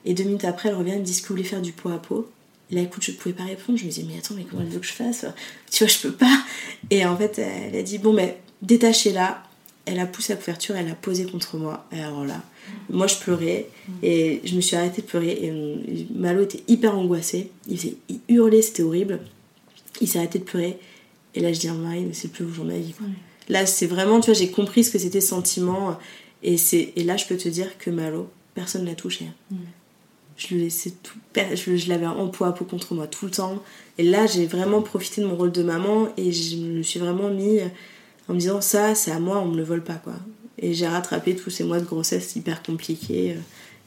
Et deux minutes après, elle revient, elle me dit ce que vous voulez faire du pot à pot? Et là, écoute, je pouvais pas répondre. Je me disais, mais attends, mais comment elle veut que je fasse? Tu vois, je peux pas. Et en fait, elle a dit, bon, ben, détachez-la. Elle a poussé la couverture, elle a posé contre moi. Et alors là, moi, je pleurais. Et je me suis arrêtée de pleurer. Et euh, Malo était hyper angoissé. Il, faisait, il c'était horrible. Il s'est arrêté de pleurer. Et là, je dis à mais c'est le plus beau jour de ma vie. Quoi. Là, c'est vraiment, tu vois, j'ai compris ce que c'était sentiment. Et, et là, je peux te dire que Malo, personne ne l'a touché. hein. Je le laissais tout. Je, je l'avais en peau à peau contre moi tout le temps. Et là, j'ai vraiment profité de mon rôle de maman et je me suis vraiment mis en me disant ça, c'est à moi, on me le vole pas quoi. Et j'ai rattrapé tous ces mois de grossesse hyper compliqués. euh,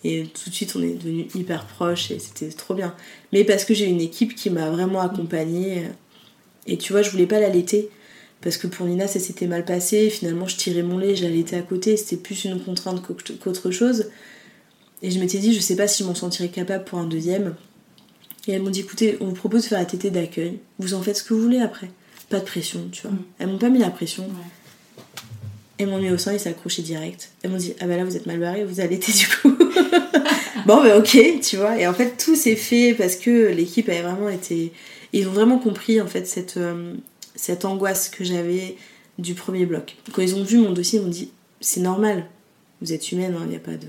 Et tout de suite, on est devenus hyper proches et c'était trop bien. Mais parce que j'ai une équipe qui m'a vraiment accompagnée. Et tu vois, je voulais pas l'allaiter. Parce que pour Nina, ça s'était mal passé. Finalement, je tirais mon lait, je l'allaitais à côté. C'était plus une contrainte qu'autre chose. Et je m'étais dit, je sais pas si je m'en sentirais capable pour un deuxième. Et elles m'ont dit, écoutez, on vous propose de faire la tétée d'accueil. Vous en faites ce que vous voulez après. Pas de pression, tu vois. Mm. Elles m'ont pas mis la pression. Elles m'ont mis au sein, ils s'est accroché direct. Elles m'ont dit, ah bah là, vous êtes mal barré, vous allaitez du coup. bon, bah ok, tu vois. Et en fait, tout s'est fait parce que l'équipe avait vraiment été. Ils ont vraiment compris, en fait, cette, euh, cette angoisse que j'avais du premier bloc. Quand ils ont vu mon dossier, ils m'ont dit, c'est normal. Vous êtes humaine, il n'y a pas de.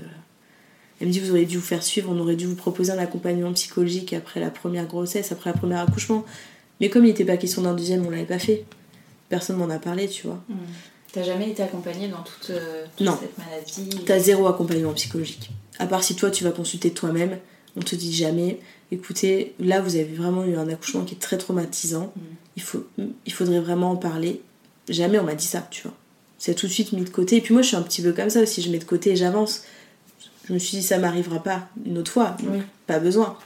Elle me dit, vous auriez dû vous faire suivre, on aurait dû vous proposer un accompagnement psychologique après la première grossesse, après le premier accouchement. Mais comme il n'était pas question d'un deuxième, on l'avait pas fait. Personne m'en a parlé, tu vois. T'as jamais été accompagnée dans toute, euh, toute Non. cette maladie? T'as zéro accompagnement psychologique. À part si toi tu vas consulter toi-même, on te dit jamais, écoutez, là vous avez vraiment eu un accouchement qui est très traumatisant, il, faut, il faudrait vraiment en parler. Jamais on m'a dit ça, tu vois. C'est tout de suite mis de côté. Et puis moi je suis un petit peu comme ça aussi, je mets de côté et j'avance. Je me suis dit ça m'arrivera pas une autre fois, donc pas besoin.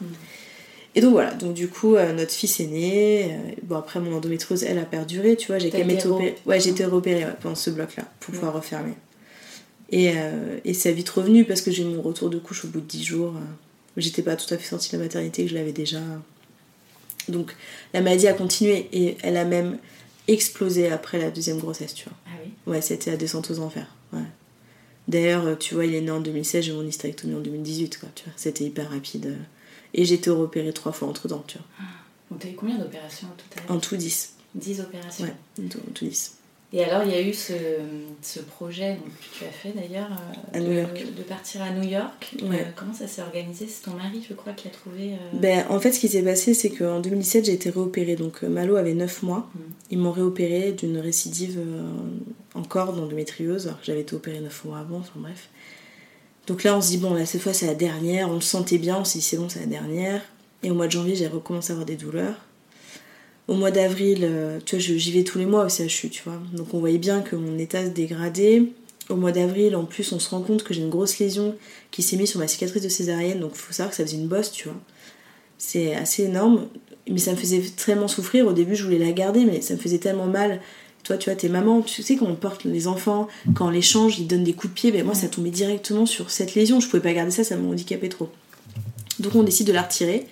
Et donc voilà, donc du coup euh, notre fils est né. euh, bon après mon endométriose elle a perduré, tu vois, j'ai quand même été opérée. Ouais, j'ai été repérée ouais, pendant ce bloc là pour pouvoir refermer. Et, euh, et c'est vite revenu parce que j'ai eu mon retour de couche au bout de 10 jours. J'étais pas tout à fait sortie de la maternité, que je l'avais déjà. Donc la maladie a continué et elle a même explosé après la deuxième grossesse, tu vois. Ah oui Ouais, c'était la descente aux enfers. Ouais. D'ailleurs, euh, tu vois, il est né en 2016, j'ai mon hystérectomie en 2018, quoi, tu vois. C'était hyper rapide. euh. Et j'ai été repérée trois fois entre temps, tu vois. Donc t'as eu combien d'opérations au total? En tout 10. 10 opérations. Ouais, en tout, en tout 10. Et alors il y a eu ce, ce projet donc, que tu as fait d'ailleurs euh, de, New York. de partir à New York. Ouais. Euh, comment ça s'est organisé? C'est ton mari, je crois, qui a trouvé. euh, Ben, en fait, ce qui s'est passé, c'est qu'en 2017, j'ai été réopérée. Donc, Malo avait 9 mois. Mm. Ils m'ont réopérée d'une récidive encore d'endométriose, alors que j'avais été opérée 9 mois avant, enfin bref. Donc là, on se dit, bon, là, cette fois, c'est la dernière. On le sentait bien, on s'est dit, c'est bon, c'est la dernière. Et au mois de janvier, j'ai recommencé à avoir des douleurs. Au mois d'avril, euh, tu vois, j'y vais tous les mois au CHU, tu vois. Donc on voyait bien que mon état se dégradait. Au mois d'avril, en plus, on se rend compte que j'ai une grosse lésion qui s'est mise sur ma cicatrice de césarienne. Donc il faut savoir que ça faisait une bosse, tu vois. C'est assez énorme. Mais ça me faisait tellement souffrir. Au début, je voulais la garder, mais ça me faisait tellement mal. Toi, tu vois, t'es maman, tu sais, quand on porte les enfants, quand on les change, ils donnent des coups de pied. Ben, moi, ça tombait directement sur cette lésion. Je pouvais pas garder ça, ça me handicapait trop. Donc on décide de la retirer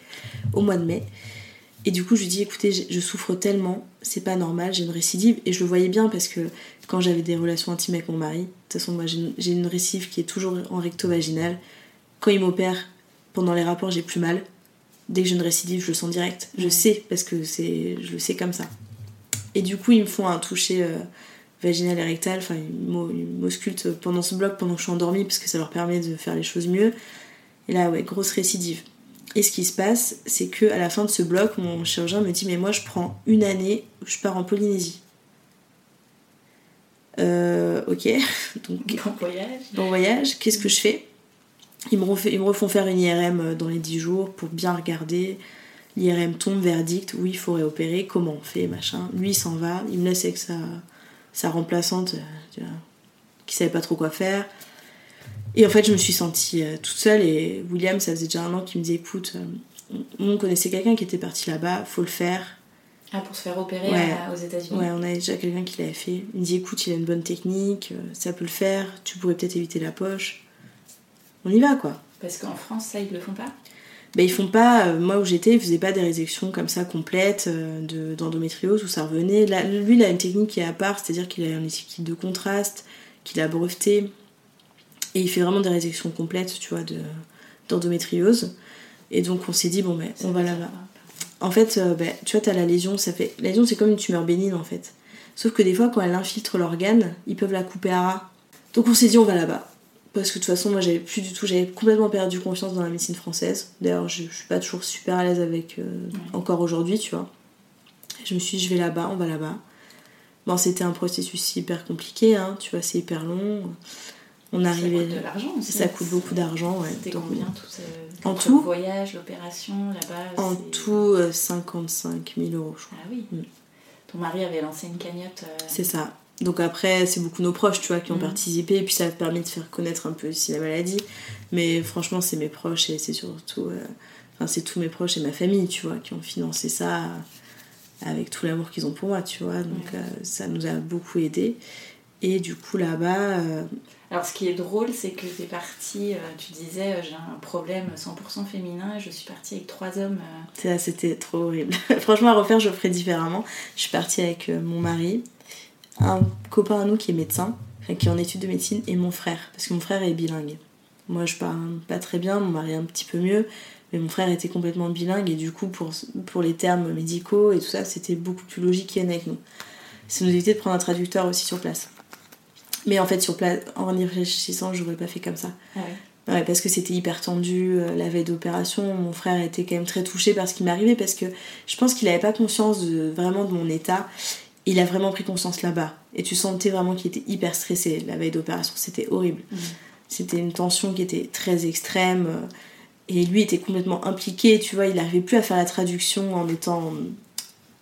au mois de mai. Et du coup, je lui dis écoutez, je souffre tellement, c'est pas normal, j'ai une récidive. Et je le voyais bien parce que quand j'avais des relations intimes avec mon mari, de toute façon, moi j'ai une- récidive qui est toujours en recto vaginal. Quand il m'opère, pendant les rapports, j'ai plus mal. Dès que j'ai une récidive, je le sens direct. Je sais parce que c'est, je le sais comme ça. Et du coup, ils me font un toucher euh, vaginale et rectale. Enfin, ils m'auscultent pendant ce bloc, pendant que je suis endormie, parce que ça leur permet de faire les choses mieux. Et là, ouais, grosse récidive. Et ce qui se passe, c'est que à la fin de ce bloc, mon chirurgien me dit Mais moi, je prends une année, je pars en Polynésie. Euh, ok, donc Bon voyage. bon voyage, qu'est-ce que je fais? Ils me, refait- ils me refont faire une IRM dans les 10 jours pour bien regarder. L'IRM tombe, verdict, oui, il faut réopérer, comment on fait, machin. Lui, il s'en va, il me laisse avec sa, sa remplaçante euh, qui savait pas trop quoi faire. Et en fait, je me suis sentie euh, toute seule et William, ça faisait déjà un an qu'il me disait écoute, euh, on on connaissait quelqu'un qui était parti là-bas, faut le faire. Ah, pour se faire opérer Ouais. à- aux États-Unis. Ouais, on avait déjà quelqu'un qui l'avait fait. Il me dit écoute, il a une bonne technique, euh, ça peut le faire, tu pourrais peut-être éviter la poche. On y va quoi. Parce qu'en France, ça, ils le font pas? Ben, ils font pas, euh, moi où j'étais, ils faisaient pas des résections comme ça complètes euh, de- d'endométriose où ça revenait. Là, lui, il a une technique qui est à part, c'est-à-dire qu'il a un équipe de contraste, qu'il a breveté. Et il fait vraiment des résections complètes, tu vois, de- d'endométriose. Et donc on s'est dit, bon, ben, on va là-bas. En fait, euh, ben, tu vois, t'as la lésion, ça fait. La lésion, c'est comme une tumeur bénigne en fait. Sauf que des fois, quand elle infiltre l'organe, ils peuvent la couper à ras. Donc on s'est dit, on va là-bas. Parce que de toute façon, moi, j'avais plus du tout, j'avais complètement perdu confiance dans la médecine française. D'ailleurs, je, je suis pas toujours super à l'aise avec, euh, encore aujourd'hui, tu vois. Je me suis dit, je vais là-bas, on va là-bas. Bon, c'était un processus hyper compliqué, hein, tu vois, c'est hyper long. On Ça arrivait. coûte de l'argent aussi. Ça coûte beaucoup d'argent, ouais. C'était combien tout ce... En tout Le voyage, l'opération, là-bas En tout, euh, 55 000 euros, je crois. Ah oui. Mm. Ton mari avait lancé une cagnotte. euh, C'est ça. Donc après, c'est beaucoup nos proches, tu vois, qui ont Mhm. participé, et puis ça a permis de faire connaître un peu aussi la maladie. Mais franchement, c'est mes proches, et c'est surtout... euh, Enfin, c'est tous mes proches et ma famille, tu vois, qui ont financé ça avec tout l'amour qu'ils ont pour moi, tu vois. Donc Ouais. euh, ça nous a beaucoup aidé. Et du coup, là-bas... Alors, ce qui est drôle, c'est que t'es partie, euh, tu disais, euh, j'ai un problème 100% féminin et je suis partie avec trois hommes. euh, c'était trop horrible. Franchement, à refaire, je ferais différemment. Je suis partie avec euh, mon mari, un copain à nous qui est médecin, qui est en études de médecine, et mon frère, parce que mon frère est bilingue. Moi, je parle pas très bien, mon mari un petit peu mieux, mais mon frère était complètement bilingue, et du coup, pour, pour les termes médicaux et tout ça, c'était beaucoup plus logique qu'il y en avec nous. Ça nous évitait de prendre un traducteur aussi sur place. Mais en fait, sur place, en y réfléchissant, j'aurais pas fait comme ça. Ouais. Ouais, parce que c'était hyper tendu euh, la veille d'opération. Mon frère était quand même très touché par ce qui m'arrivait parce que je pense qu'il avait pas conscience de, vraiment de mon état. Il a vraiment pris conscience là-bas. Et tu sentais vraiment qu'il était hyper stressé la veille d'opération. C'était horrible. Mhm. C'était une tension qui était très extrême. euh, Et lui était complètement impliqué, tu vois. Il n'arrivait plus à faire la traduction en étant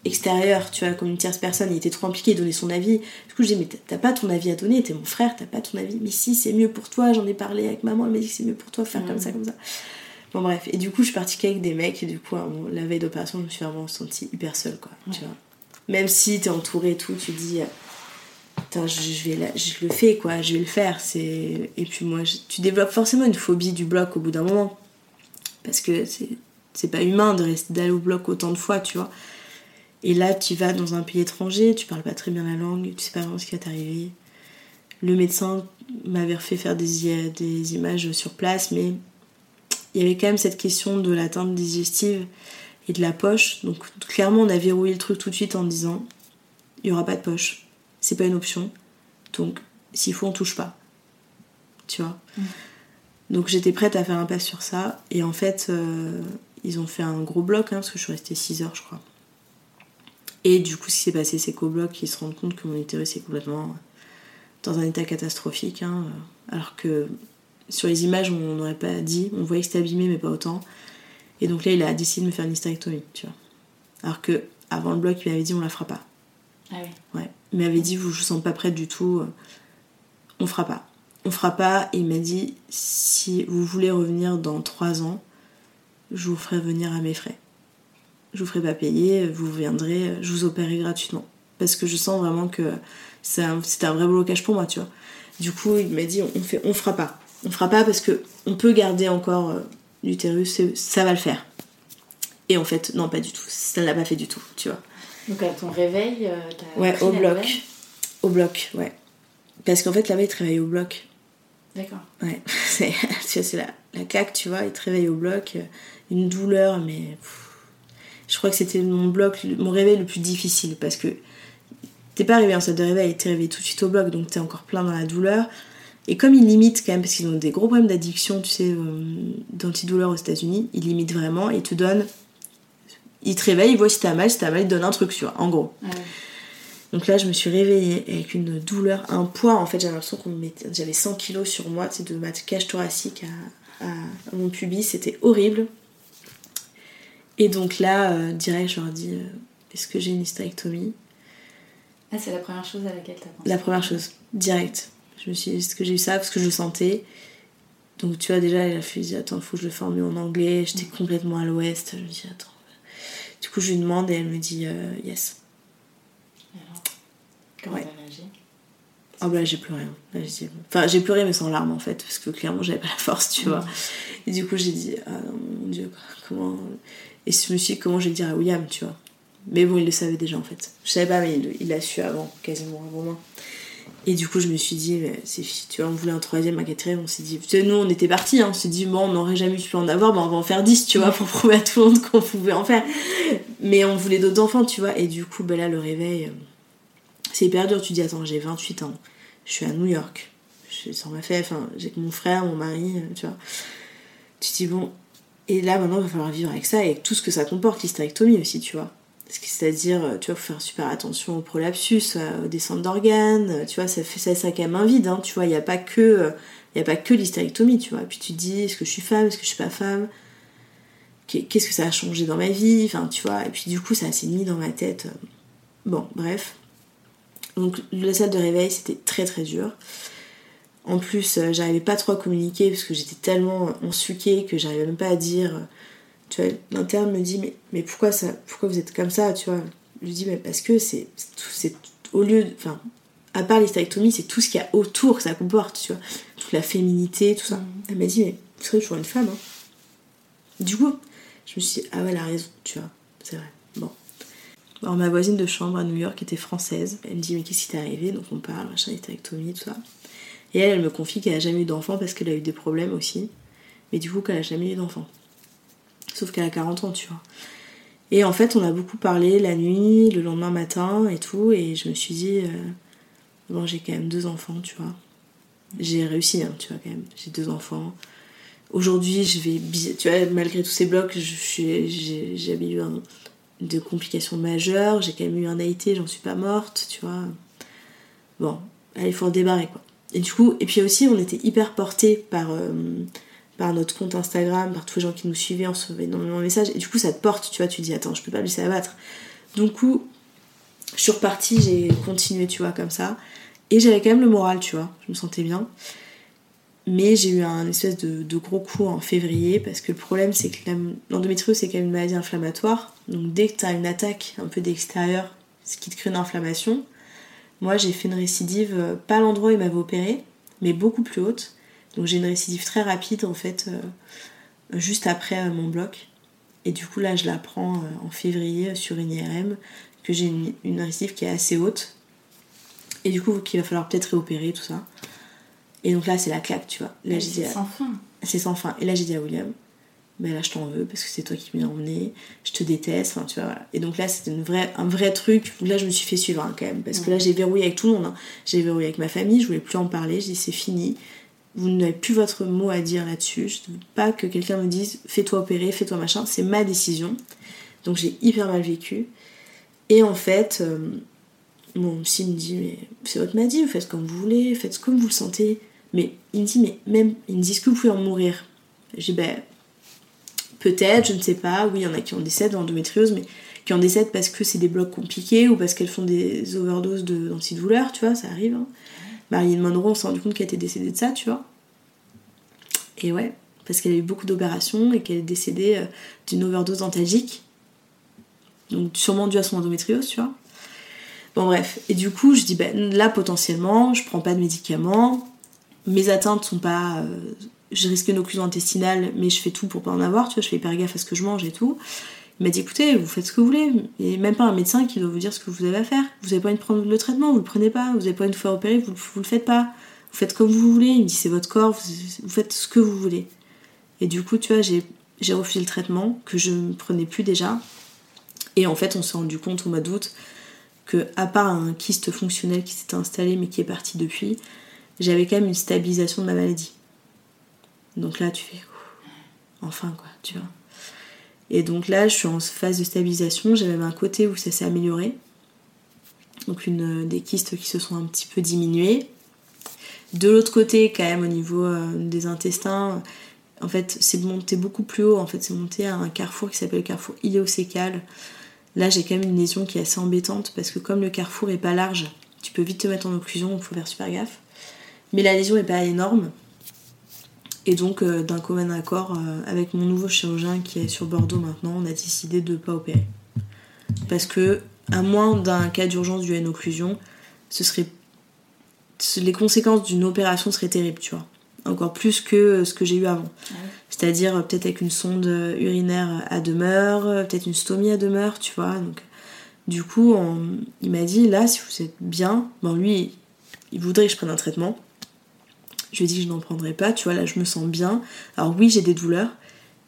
extérieur, tu vois, comme une tierce personne. Il était trop impliqué, il donnait son avis. Du coup, je dis, mais t'as- pas ton avis à donner, t'es mon frère, t'as pas ton avis. Mais si, c'est mieux pour toi, j'en ai parlé avec maman, elle m'a dit que c'est mieux pour toi, faire comme ça, comme ça. Bon, bref. Et du coup, je suis partie qu'avec des mecs, et du coup, la veille d'opération, je me suis vraiment sentie hyper seule, quoi. Tu vois. Même si t'es entourée et tout, tu dis, Putain, je, je vais la- je le fais, quoi, je vais le faire. c'est Et puis, moi, je- tu développes forcément une phobie du bloc au bout d'un moment. Parce que c'est c'est pas humain de rester d'aller au bloc autant de fois, tu vois. Et là, tu vas dans un pays étranger, tu parles pas très bien la langue, tu sais pas vraiment ce qui va t'arriver. Le médecin m'avait refait faire des, images sur place, mais il y avait quand même cette question de l'atteinte digestive et de la poche. Donc clairement, on a verrouillé le truc tout de suite en disant il y aura pas de poche, c'est pas une option. Donc s'il faut, on touche pas. Tu vois? Donc j'étais prête à faire un pas sur ça. Et en fait, euh, ils ont fait un gros bloc, hein, parce que je suis restée 6 heures, je crois. Et du coup, ce qui s'est passé, c'est qu'au bloc, ils se rendent compte que mon utérus est complètement dans un état catastrophique. hein, alors que sur les images, on n'aurait pas dit. On voyait que c'était abîmé, mais pas autant. Et donc là, il a décidé de me faire une hystérectomie, tu vois. Alors que avant le bloc, il m'avait dit on la fera pas. Ah oui. Ouais. Il m'avait dit, vous, je vous sens pas prête du tout, euh, on fera pas. On fera pas, et il m'a dit, si vous voulez revenir dans 3 ans, je vous ferai venir à mes frais. Je vous ferai pas payer, vous viendrez, je vous opérerai gratuitement. Parce que je sens vraiment que c'est un, un vrai blocage pour moi, tu vois. Du coup, il m'a dit, on, fait, on fera pas. On fera pas parce que on peut garder encore euh, l'utérus, ça va le faire. Et en fait, non, pas du tout. Ça ne l'a pas fait du tout, tu vois. Donc à ton réveil, euh, t'as Ouais, pris au la bloc. nouvelle Au bloc, ouais. Parce qu'en fait, là-bas, il te réveille au bloc. D'accord. Ouais, c'est tu vois, c'est la, la claque, tu vois, il te réveille au bloc. euh, Une douleur, mais. pff, je crois que c'était mon bloc, mon réveil le plus difficile parce que t'es pas arrivé en salle de réveil, t'es réveillé tout de suite au bloc, donc t'es encore plein dans la douleur. Et comme ils limitent quand même, parce qu'ils ont des gros problèmes d'addiction, tu sais, euh, d'antidouleur aux États-Unis, ils limitent vraiment et ils te donnent. Ils te réveillent, ils voient si t'as mal, si t'as mal, ils te donnent un truc, tu vois, en gros. Donc là, je me suis réveillée avec une douleur, un poids. En fait, j'avais l'impression qu'on mettait, j'avais 100 kilos sur moi, c'est de ma cage thoracique à, à, mon pubis, c'était horrible. Et donc là, euh, direct, je leur dis euh, Est-ce que j'ai une hystérectomie Ah, c'est la première chose à laquelle t'as pensé La première chose, direct. Je me suis dit Est-ce que j'ai eu ça? Parce que je le sentais. Donc tu vois, déjà, elle a fait dit Attends, faut que je le forme mieux en anglais. J'étais complètement à l'ouest. Je me dis Attends. Du coup, je lui demande et elle me dit euh, Yes. Alors, comment Ouais. t'as réagi? Ah bah là, j'ai pleuré. hein. Là, j'ai dit- Enfin, j'ai pleuré, mais sans larmes en fait, parce que clairement, j'avais pas la force, tu vois. Et du coup, j'ai dit, ah non, mon dieu, comment. Et je me suis dit, comment je vais dire à William, tu vois. Mais bon, il le savait déjà en fait. Je savais pas, mais il l'a su avant, quasiment avant moi. Et du coup, je me suis dit, tu vois, on voulait un troisième, un quatrième, on s'est dit, tu sais, nous, on était partis, hein, on s'est dit, bon, on n'aurait jamais pu en avoir, mais on va en faire 10, tu vois, pour prouver à tout le monde qu'on pouvait en faire. Mais on voulait d'autres enfants, tu vois. Et du coup, ben là, le réveil, euh, c'est hyper dur. Tu dis, attends, j'ai 28 ans, je suis à New York, je suis sans ma fête, enfin, j'ai que mon frère, mon mari, euh, tu vois. Tu dis, bon, et là, maintenant, il va falloir vivre avec ça et avec tout ce que ça comporte, l'hystérectomie aussi, tu vois. C'est-à-dire, euh, tu vois, faut faire super attention au prolapsus, euh, aux descentes d'organes, euh, tu vois, ça fait ça, quand même un vide, hein, tu vois, il n'y a pas que, que l'hystérectomie, tu vois. Et puis tu te dis, est-ce que je suis femme, est-ce que je suis pas femme? Qu'est- Qu'est-ce que ça a changé dans ma vie? Enfin, tu vois, et puis du coup, ça s'est mis dans ma tête. Bon, bref. Donc, la salle de réveil, c'était très très dur. En plus, euh, j'arrivais pas trop à communiquer parce que j'étais tellement ensuquée que j'arrivais même pas à dire. euh, Tu vois, l'interne me dit mais, mais pourquoi ça pourquoi vous êtes comme ça, tu vois? Je lui dis mais parce que c'est c'est tout- c'est au lieu de- enfin à part l'hystérectomie, c'est tout ce qu'il y a autour que ça comporte, tu vois? Toute la féminité, tout ça. Elle m'a dit mais vous serez toujours une femme hein. Du coup, je me suis dit ah ouais, elle a raison, tu vois. C'est vrai. Bon. Alors ma voisine de chambre à New York était française. Elle me dit mais qu'est-ce qui t'est arrivé Donc on parle, machin, hystérectomie, tout ça? Et elle, elle me confie qu'elle a jamais eu d'enfant parce qu'elle a eu des problèmes aussi. Mais du coup qu'elle a jamais eu d'enfant. Sauf qu'elle a 40 ans, tu vois. Et en fait, on a beaucoup parlé la nuit, le lendemain matin et tout. Et je me suis dit, euh, bon, j'ai quand même deux enfants, tu vois. J'ai réussi, hein, tu vois, quand même. J'ai deux enfants. Aujourd'hui, je vais. Tu vois, malgré tous ces blocs, j'avais eu de complications majeures. J'ai quand même eu un AIT, j'en suis pas morte, tu vois. Bon, allez, il faut en débarrer, quoi. Et du coup, et puis aussi, on était hyper portés par, euh, par notre compte Instagram, par tous les gens qui nous suivaient, on recevait énormément de messages. Et du coup, ça te porte, tu vois, tu te dis, attends, je peux pas me laisser abattre. Du coup, je suis repartie, j'ai continué, tu vois, comme ça. Et j'avais quand même le moral, tu vois, je me sentais bien. Mais j'ai eu un espèce de, de gros coup en février parce que le problème c'est que l'endométriose c'est quand même une maladie inflammatoire. Donc dès que tu as une attaque un peu d'extérieur, ce qui te crée une inflammation, moi j'ai fait une récidive, euh, pas à l'endroit où il m'avait opéré, mais beaucoup plus haute. Donc j'ai une récidive très rapide en fait, euh, juste après euh, mon bloc. Et du coup là je la prends euh, en février sur une IRM, que j'ai une, une récidive qui est assez haute. Et du coup qu'il va falloir peut-être réopérer tout ça. Et donc là c'est la claque, tu vois. Là j'ai dit C'est à- sans fin. c'est sans fin. Et là, j'ai dit à William, ben là, je t'en veux parce que c'est toi qui m'y as emmené, je te déteste, enfin, tu vois, voilà. Et donc là, c'était vraie, un vrai truc là, je me suis fait suivre hein, quand même. Parce que là, j'ai verrouillé avec tout le monde. hein. J'ai verrouillé avec ma famille, je voulais plus en parler, j'ai dit, c'est fini. Vous n'avez plus votre mot à dire là-dessus. Je ne veux pas que quelqu'un me dise, fais-toi opérer, fais-toi machin. C'est ma décision. Donc j'ai hyper mal vécu. Et en fait, euh, mon psy me dit, mais c'est votre maladie, vous faites comme vous voulez, faites comme vous le sentez. Mais il me dit, mais même, il me dit, est-ce que vous pouvez en mourir? J'ai ben, peut-être, je ne sais pas. Oui, il y en a qui en décèdent de l'endométriose, mais qui en décèdent parce que c'est des blocs compliqués ou parce qu'elles font des overdoses d'antidouleurs, tu vois, ça arrive. Hein. Marilyn Monroe, on s'est rendu compte qu'elle était décédée de ça, tu vois. Et ouais, parce qu'elle a eu beaucoup d'opérations et qu'elle est décédée euh, d'une overdose antalgique. Donc sûrement due à son endométriose, tu vois. Bon bref, et du coup je dis ben là potentiellement je prends pas de médicaments, mes atteintes sont pas... euh, je risque une occlusion intestinale mais je fais tout pour pas en avoir, tu vois, je fais hyper gaffe à ce que je mange et tout. Il m'a dit écoutez, vous faites ce que vous voulez, et même pas un médecin qui doit vous dire ce que vous avez à faire. Vous avez pas envie de prendre le traitement, vous le prenez pas, vous avez pas envie de vous faire opérer, vous, vous le faites pas. Vous faites comme vous voulez, il me dit c'est votre corps, vous, faites ce que vous voulez. Et du coup, tu vois, j'ai j'ai refusé le traitement que je ne prenais plus déjà. Et en fait, on s'est rendu compte au mois d'août que, à part un kyste fonctionnel qui s'était installé mais qui est parti depuis, j'avais quand même une stabilisation de ma maladie. Donc là, tu fais. Enfin, quoi, tu vois. Et donc là, je suis en phase de stabilisation. J'ai même un côté où ça s'est amélioré. Donc une, des kystes qui se sont un petit peu diminués. De l'autre côté, quand même, au niveau euh, des intestins, en fait, c'est monté beaucoup plus haut. En fait, c'est monté à un carrefour qui s'appelle le carrefour iléocécal. Là, j'ai quand même une lésion qui est assez embêtante parce que comme le carrefour est pas large, tu peux vite te mettre en occlusion, il faut faire super gaffe. Mais la lésion est pas énorme. Et donc, euh, d'un commun accord, euh, avec mon nouveau chirurgien qui est sur Bordeaux maintenant, on a décidé de ne pas opérer. Parce que, à moins d'un cas d'urgence dû à une occlusion, ce serait. Les conséquences d'une opération seraient terribles, tu vois. Encore plus que ce que j'ai eu avant. C'est-à-dire, euh, peut-être avec une sonde urinaire à demeure, peut-être une stomie à demeure, tu vois. Donc, du coup, il m'a dit là, si vous êtes bien, bon, lui, il voudrait que je prenne un traitement. Je lui ai dit que je n'en prendrais pas, tu vois, là je me sens bien. Alors oui, j'ai des douleurs,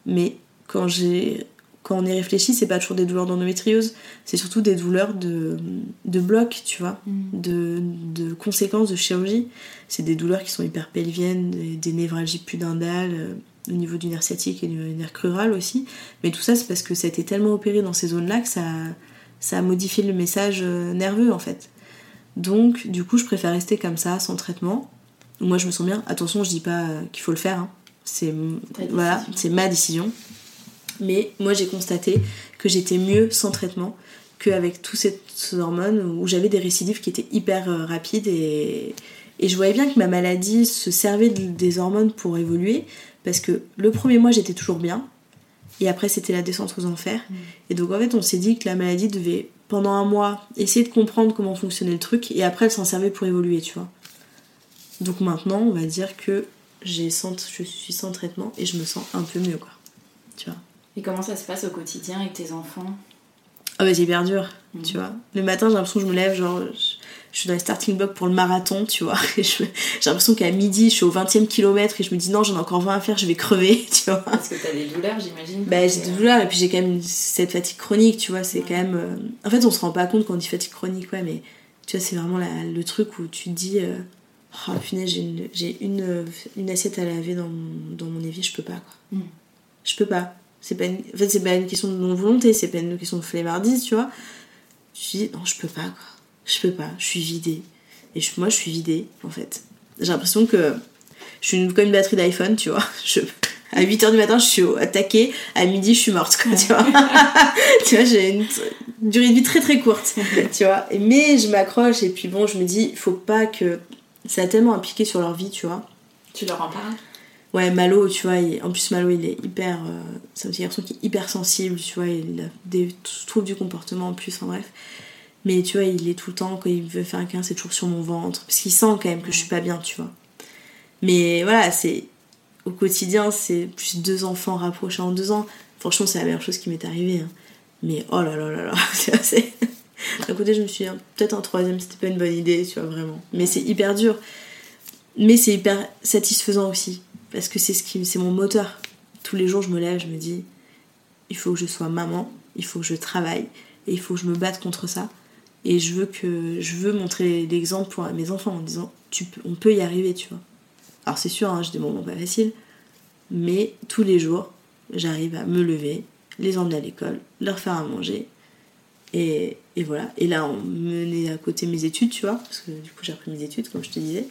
mais quand j'ai quand on y réfléchit, c'est pas toujours des douleurs d'endométriose, c'est surtout des douleurs de, de bloc, tu vois, mm. de, de, conséquences de chirurgie. C'est des douleurs qui sont hyper pelviennes, des, névralgies pudendales, euh, au niveau du nerf sciatique et du nerf crural aussi. Mais tout ça, c'est parce que ça a été tellement opéré dans ces zones-là que ça, ça a modifié le message euh, nerveux en fait. Donc, du coup, je préfère rester comme ça, sans traitement. Moi, je me sens bien. Attention, je dis pas qu'il faut le faire. Hein. C'est voilà, c'est ma décision. Mais moi, j'ai constaté que j'étais mieux sans traitement qu'avec toutes ces, hormones où j'avais des récidives qui étaient hyper euh, rapides et, et je voyais bien que ma maladie se servait des hormones pour évoluer parce que le premier mois j'étais toujours bien et après c'était la descente aux enfers mm. et donc en fait on s'est dit que la maladie devait pendant un mois essayer de comprendre comment fonctionnait le truc et après elle s'en servait pour évoluer tu vois donc maintenant, on va dire que j'ai je suis sans traitement et je me sens un peu mieux, quoi. Tu vois. Et comment ça se passe au quotidien avec tes enfants? Ah bah c'est hyper dur, mhm. tu vois. Le matin, j'ai l'impression que je me lève, genre, je, suis dans les starting blocks pour le marathon, tu vois. j'ai l'impression qu'à midi, je suis au 20 e kilomètre et je me dis non, j'en ai encore 20 à faire, je vais crever, tu vois. Parce que t'as des douleurs, j'imagine Bah j'ai des douleurs et puis j'ai quand même cette fatigue chronique, tu vois. C'est quand même. Euh, en fait, on se rend pas compte quand on dit fatigue chronique, ouais, mais tu vois, c'est vraiment le truc où tu te dis. Euh, Oh punaise, j'ai une, une, assiette à laver dans mon, dans mon évier, je peux pas quoi. Mm. Je peux pas. C'est pas une... En fait, c'est pas une question de non-volonté, c'est pas une question de flemmardise, tu vois. Je dis, non, je peux pas quoi. Je peux pas, je suis vidée. Et moi, je suis vidée, en fait. J'ai l'impression que je suis comme une batterie d'iPhone, tu vois. Je, à 8h du matin, je suis attaquée. À midi, je suis morte, quoi, tu vois. tu vois, j'ai une durée de vie très très courte, tu vois. Mais je m'accroche et puis bon, je me dis, il faut pas que ça a tellement impliqué sur leur vie, tu vois. Tu leur en parles Ouais, Malo, tu vois, en plus Malo, il est hyper. Euh, c'est un petit garçon qui est hyper sensible, tu vois, il a des troubles du comportement en plus, en bref. Mais tu vois, il est tout le temps, quand il veut faire un câlin, c'est toujours sur mon ventre, parce qu'il sent quand même que je suis pas bien, tu vois. Mais voilà, c'est. Au quotidien, c'est plus deux enfants rapprochés en deux ans. Franchement, c'est la meilleure chose qui m'est arrivée. Hein. Mais oh là là là là, c'est d'un côté, je me suis dit, peut-être un troisième, c'était pas une bonne idée, tu vois, vraiment. Mais c'est hyper dur. Mais c'est hyper satisfaisant aussi. Parce que c'est ce qui, c'est mon moteur. Tous les jours, je me lève, je me dis, il faut que je sois maman, il faut que je travaille, et il faut que je me batte contre ça. Et je veux que je veux montrer l'exemple pour mes enfants en disant, tu on peut y arriver, tu vois. Alors c'est sûr, hein, j'ai des moments pas faciles, mais tous les jours, j'arrive à me lever, les emmener à l'école, leur faire à manger, et, et, voilà. Et là, on menait à côté mes études, tu vois, parce que du coup, j'ai repris mes études, comme je te disais.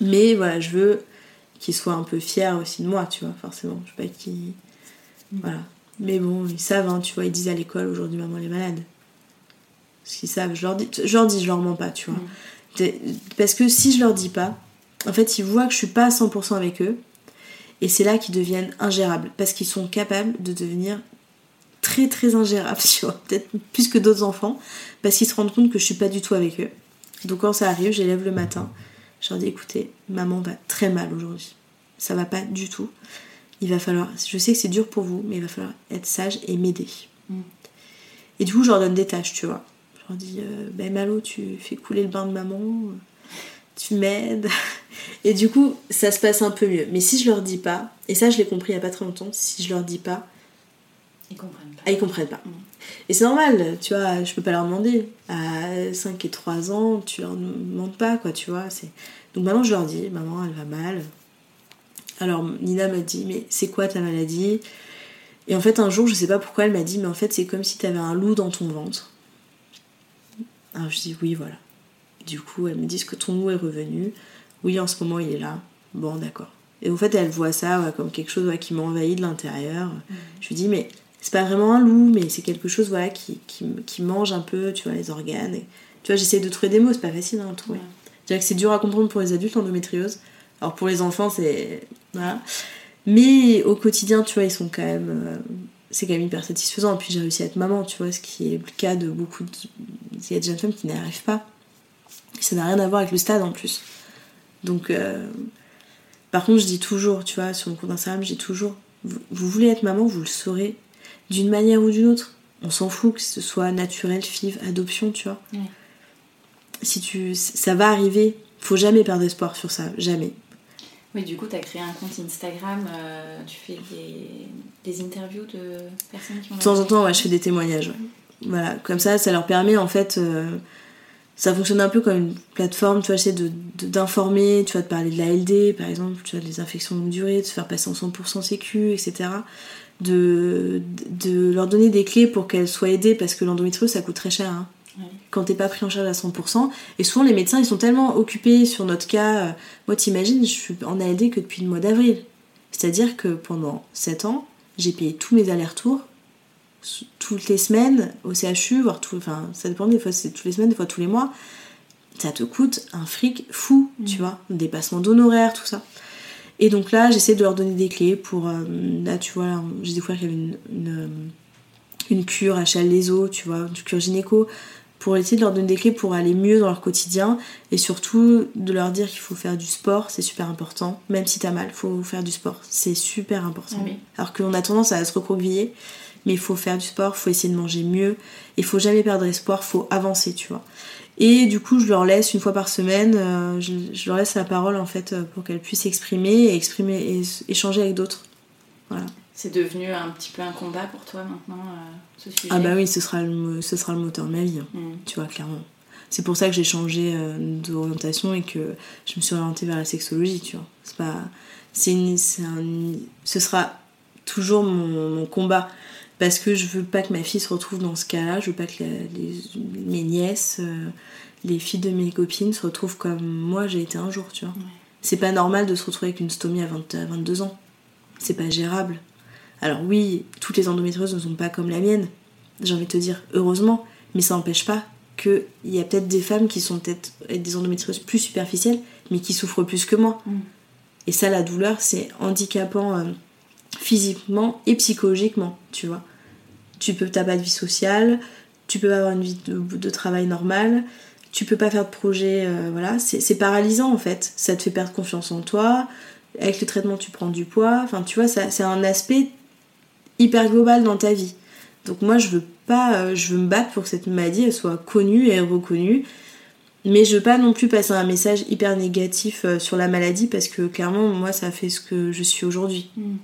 Mais voilà, je veux qu'ils soient un peu fiers aussi de moi, tu vois, forcément. Je veux pas qu'ils. Mm. Voilà. Mais bon, ils savent, hein, tu vois, ils disent à l'école aujourd'hui, maman, elle est malade. Parce qu'ils savent, je leur dis, je leur dis, je leur mens pas, tu vois. Mm. Parce que si je leur dis pas, en fait, ils voient que je suis pas à 100% avec eux. Et c'est là qu'ils deviennent ingérables. Parce qu'ils sont capables de devenir très très ingérable, tu vois, peut-être plus que d'autres enfants, parce qu'ils se rendent compte que je suis pas du tout avec eux. Donc quand ça arrive, j'élève le matin, je leur dis écoutez, maman va très mal aujourd'hui, ça va pas du tout. Il va falloir, je sais que c'est dur pour vous, mais il va falloir être sage et m'aider. Mm. Et du coup, je leur donne des tâches, tu vois. Je leur dis euh, ben Malo, tu fais couler le bain de maman, tu m'aides. Et du coup, ça se passe un peu mieux. Mais si je leur dis pas, et ça je l'ai compris il y a pas très longtemps, si je leur dis pas, ils comprennent pas. Ah, ils comprennent pas. Et c'est normal, tu vois, je peux pas leur demander. À 5 et 3 ans, tu leur demandes pas, quoi, tu vois. c'est Donc maintenant, je leur dis, maman, elle va mal. Alors Nina m'a dit, mais c'est quoi ta maladie? Et en fait, un jour, je sais pas pourquoi, elle m'a dit, mais en fait, c'est comme si t'avais un loup dans ton ventre. Alors je dis, oui, voilà. Du coup, elle me dit, que ton loup est revenu? Oui, en ce moment, il est là. Bon, d'accord. Et en fait, elle voit ça comme quelque chose qui m'a envahi de l'intérieur. Mm. Je lui dis, mais c'est pas vraiment un loup, mais c'est quelque chose voilà, qui, qui, mange un peu, tu vois, les organes. Et, tu vois, j'essaie de trouver des mots, c'est pas facile hein, à trouver. Que c'est dur à comprendre pour les adultes, l'endométriose. Alors pour les enfants, c'est. Voilà. Mais au quotidien, tu vois, ils sont quand même. Euh, c'est quand même hyper satisfaisant. Et puis j'ai réussi à être maman, tu vois, ce qui est le cas de beaucoup de. Il y a de jeunes femmes qui n'y arrivent pas. ça n'a rien à voir avec le stade en plus. Donc. Euh, par contre, je dis toujours, tu vois, sur mon compte Instagram, je dis toujours, vous, voulez être maman, vous le saurez d'une manière ou d'une autre. On s'en fout que ce soit naturel, FIV, adoption, tu vois. Si tu, ça va arriver, faut jamais perdre espoir sur ça, jamais. Oui, du coup, tu as créé un compte Instagram, euh, tu fais des, interviews de personnes qui ont. De temps en temps, ouais, je fais des témoignages. Voilà, comme ça, ça leur permet en fait. Euh, ça fonctionne un peu comme une plateforme, tu vois, de, d'informer, tu vois, de parler de la LD, par exemple, tu vois, des infections longue durée, de se faire passer en 100% sécu, etc. De, de leur donner des clés pour qu'elles soient aidées, parce que l'endométriose, ça coûte très cher, hein. Quand t'es pas pris en charge à 100%. Et souvent, les médecins, ils sont tellement occupés sur notre cas. Euh, moi, t'imagines, je suis en ALD que depuis le mois d'avril. C'est-à-dire que pendant 7 ans, j'ai payé tous mes allers-retours toutes les semaines au CHU, voire tout, enfin ça dépend des fois c'est toutes les semaines, des fois tous les mois, ça te coûte un fric fou, tu mm. vois, dépassement d'honoraires, tout ça. Et donc là, j'essaie de leur donner des clés pour. Euh, là, tu vois, j'ai découvert qu'il y avait une, une, une cure à Chalezo, tu vois, une cure gynéco, pour essayer de leur donner des clés pour aller mieux dans leur quotidien et surtout de leur dire qu'il faut faire du sport, c'est super important. Même si t'as mal, faut faire du sport, c'est super important. Alors qu'on a tendance à se recroqueviller mais il faut faire du sport, il faut essayer de manger mieux, il faut jamais perdre espoir, faut avancer, tu vois. Et du coup, je leur laisse une fois par semaine, euh, je, leur laisse la parole en fait euh, pour qu'elles puissent exprimer et exprimer et échanger avec d'autres. Voilà. C'est devenu un petit peu un combat pour toi maintenant, euh, ce sujet? Ah bah oui, ce sera le, ce sera le moteur de ma vie, hein, mm. tu vois, clairement. C'est pour ça que j'ai changé d'orientation et que je me suis orientée vers la sexologie, tu vois. C'est pas... C'est un, ce sera toujours mon combat parce que je veux pas que ma fille se retrouve dans ce cas-là, je veux pas que mes nièces, euh, les filles de mes copines se retrouvent comme moi j'ai été un jour, tu vois. C'est pas normal de se retrouver avec une stomie à, 22 ans. C'est pas gérable. Alors oui, toutes les endométrioses ne sont pas comme la mienne, j'ai envie de te dire heureusement, mais ça n'empêche pas qu'il y a peut-être des femmes qui sont peut-être des endométrioses plus superficielles, mais qui souffrent plus que moi. Mm. Et ça, la douleur, c'est handicapant. Euh, physiquement et psychologiquement, tu vois. Tu peux, t'as pas de vie sociale, tu peux pas avoir une vie de, travail normale, tu peux pas faire de projet, euh, voilà, c'est paralysant en fait. Ça te fait perdre confiance en toi. Avec le traitement, tu prends du poids. Enfin, tu vois, c'est un aspect hyper global dans ta vie. Donc moi, je veux pas, euh, je veux me battre pour que cette maladie soit connue et reconnue. Mais je veux pas non plus passer un message hyper négatif euh, sur la maladie parce que clairement, moi, ça fait ce que je suis aujourd'hui. Mm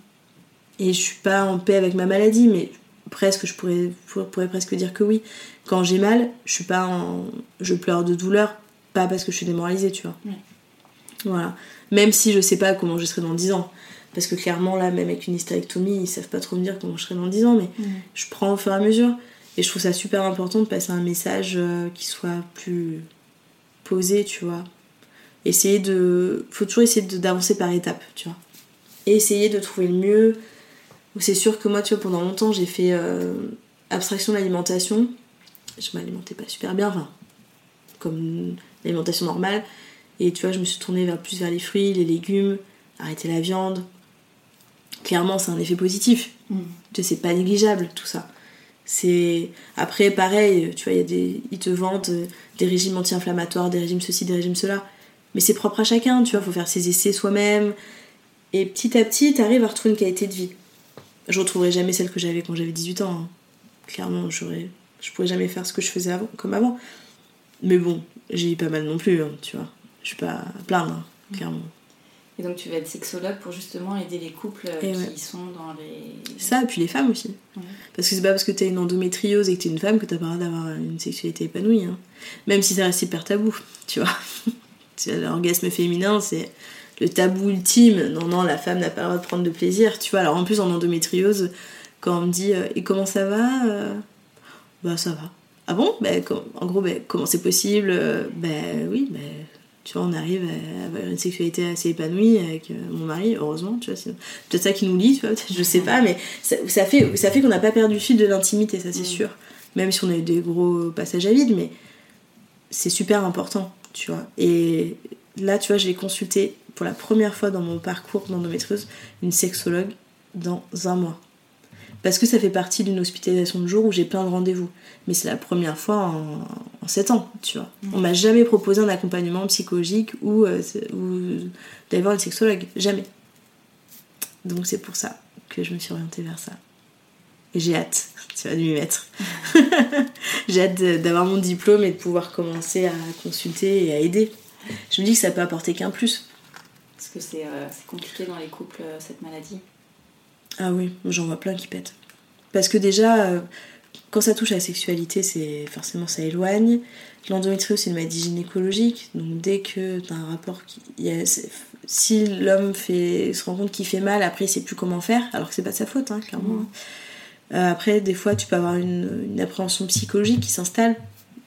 et je suis pas en paix avec ma maladie, mais presque, je pourrais, pourrais presque dire que oui. Quand j'ai mal, je suis pas en. Je pleure de douleur, pas parce que je suis démoralisée, tu vois. Voilà. Même si je sais pas comment je serai dans 10 ans. Parce que clairement, là, même avec une hystérectomie, ils savent pas trop me dire comment je serai dans 10 ans, mais je prends au fur et à mesure. Et je trouve ça super important de passer un message euh, qui soit plus posé, tu vois. Essayer de. Faut toujours essayer d'avancer par étapes, tu vois. Et essayer de trouver le mieux c'est sûr que moi, tu vois, pendant longtemps, j'ai fait euh, abstraction de l'alimentation. Je m'alimentais pas super bien, enfin, comme l'alimentation normale. Et tu vois, je me suis tournée vers, plus vers les fruits, les légumes, arrêter la viande. Clairement, c'est un effet positif. Mm. Tu sais, c'est pas négligeable tout ça. C'est après pareil, tu vois, y a des ils te vendent euh, des régimes anti-inflammatoires, des régimes ceci, des régimes cela. Mais c'est propre à chacun, tu vois, faut faire ses essais soi-même. Et petit à petit, tu arrives à retrouver une qualité de vie. Je retrouverai jamais celle que j'avais quand j'avais 18 ans. Hein. Clairement, j'aurais, je pourrais jamais faire ce que je faisais avant, comme avant. Mais bon, j'ai eu pas mal non plus, hein, tu vois. Je suis pas à plaindre, hein, clairement. Et donc tu vas être sexologue pour justement aider les couples Et qui ouais. sont dans les... Ça, et puis les femmes aussi. Ouais. Parce que c'est pas parce que t'as une endométriose et que t'es une femme que t'as pas le droit d'avoir une sexualité épanouie. Même si ça reste hyper tabou, tu vois. L'orgasme féminin, c'est le tabou ultime. Non, non, la femme n'a pas le droit de prendre de plaisir, tu vois. Alors en plus, en endométriose, quand on me dit euh, Et comment ça va Euh, Bah, ça va. Ah bon? Bah, com- En gros, bah, comment c'est possible Euh, Bah, oui, bah. Tu vois, on arrive à avoir une sexualité assez épanouie avec mon mari, heureusement, tu vois. C'est peut-être ça qui nous lie, tu vois, je sais pas, mais ça, ça fait, ça fait qu'on n'a pas perdu le fil de l'intimité, ça c'est Mm. sûr. Même si on a eu des gros passages à vide, mais c'est super important, tu vois. Et là, tu vois, j'ai consulté pour la première fois dans mon parcours d'endométriose une sexologue dans un mois. Parce que ça fait partie d'une hospitalisation de jour où j'ai plein de rendez-vous. Mais c'est la première fois en, en 7 ans, tu vois. On m'a jamais proposé un accompagnement psychologique ou, euh, ou d'aller voir une sexologue. Jamais. Donc c'est pour ça que je me suis orientée vers ça. Et j'ai hâte, tu vas m'y mettre. j'ai hâte de- d'avoir mon diplôme et de pouvoir commencer à consulter et à aider. Je me dis que ça peut apporter qu'un plus. Parce que c'est euh, c'est compliqué dans les couples, euh, cette maladie. Ah oui, j'en vois plein qui pètent. Parce que déjà, euh, quand ça touche à la sexualité, c'est forcément ça éloigne. L'endométriose, c'est une maladie gynécologique, donc dès que tu as un rapport qui. il y a- c'est- si l'homme fait, se rend compte qu'il fait mal, après il sait plus comment faire, alors que c'est pas de sa faute, hein, clairement. hein. Euh, après, des fois, tu peux avoir une, une appréhension psychologique qui s'installe.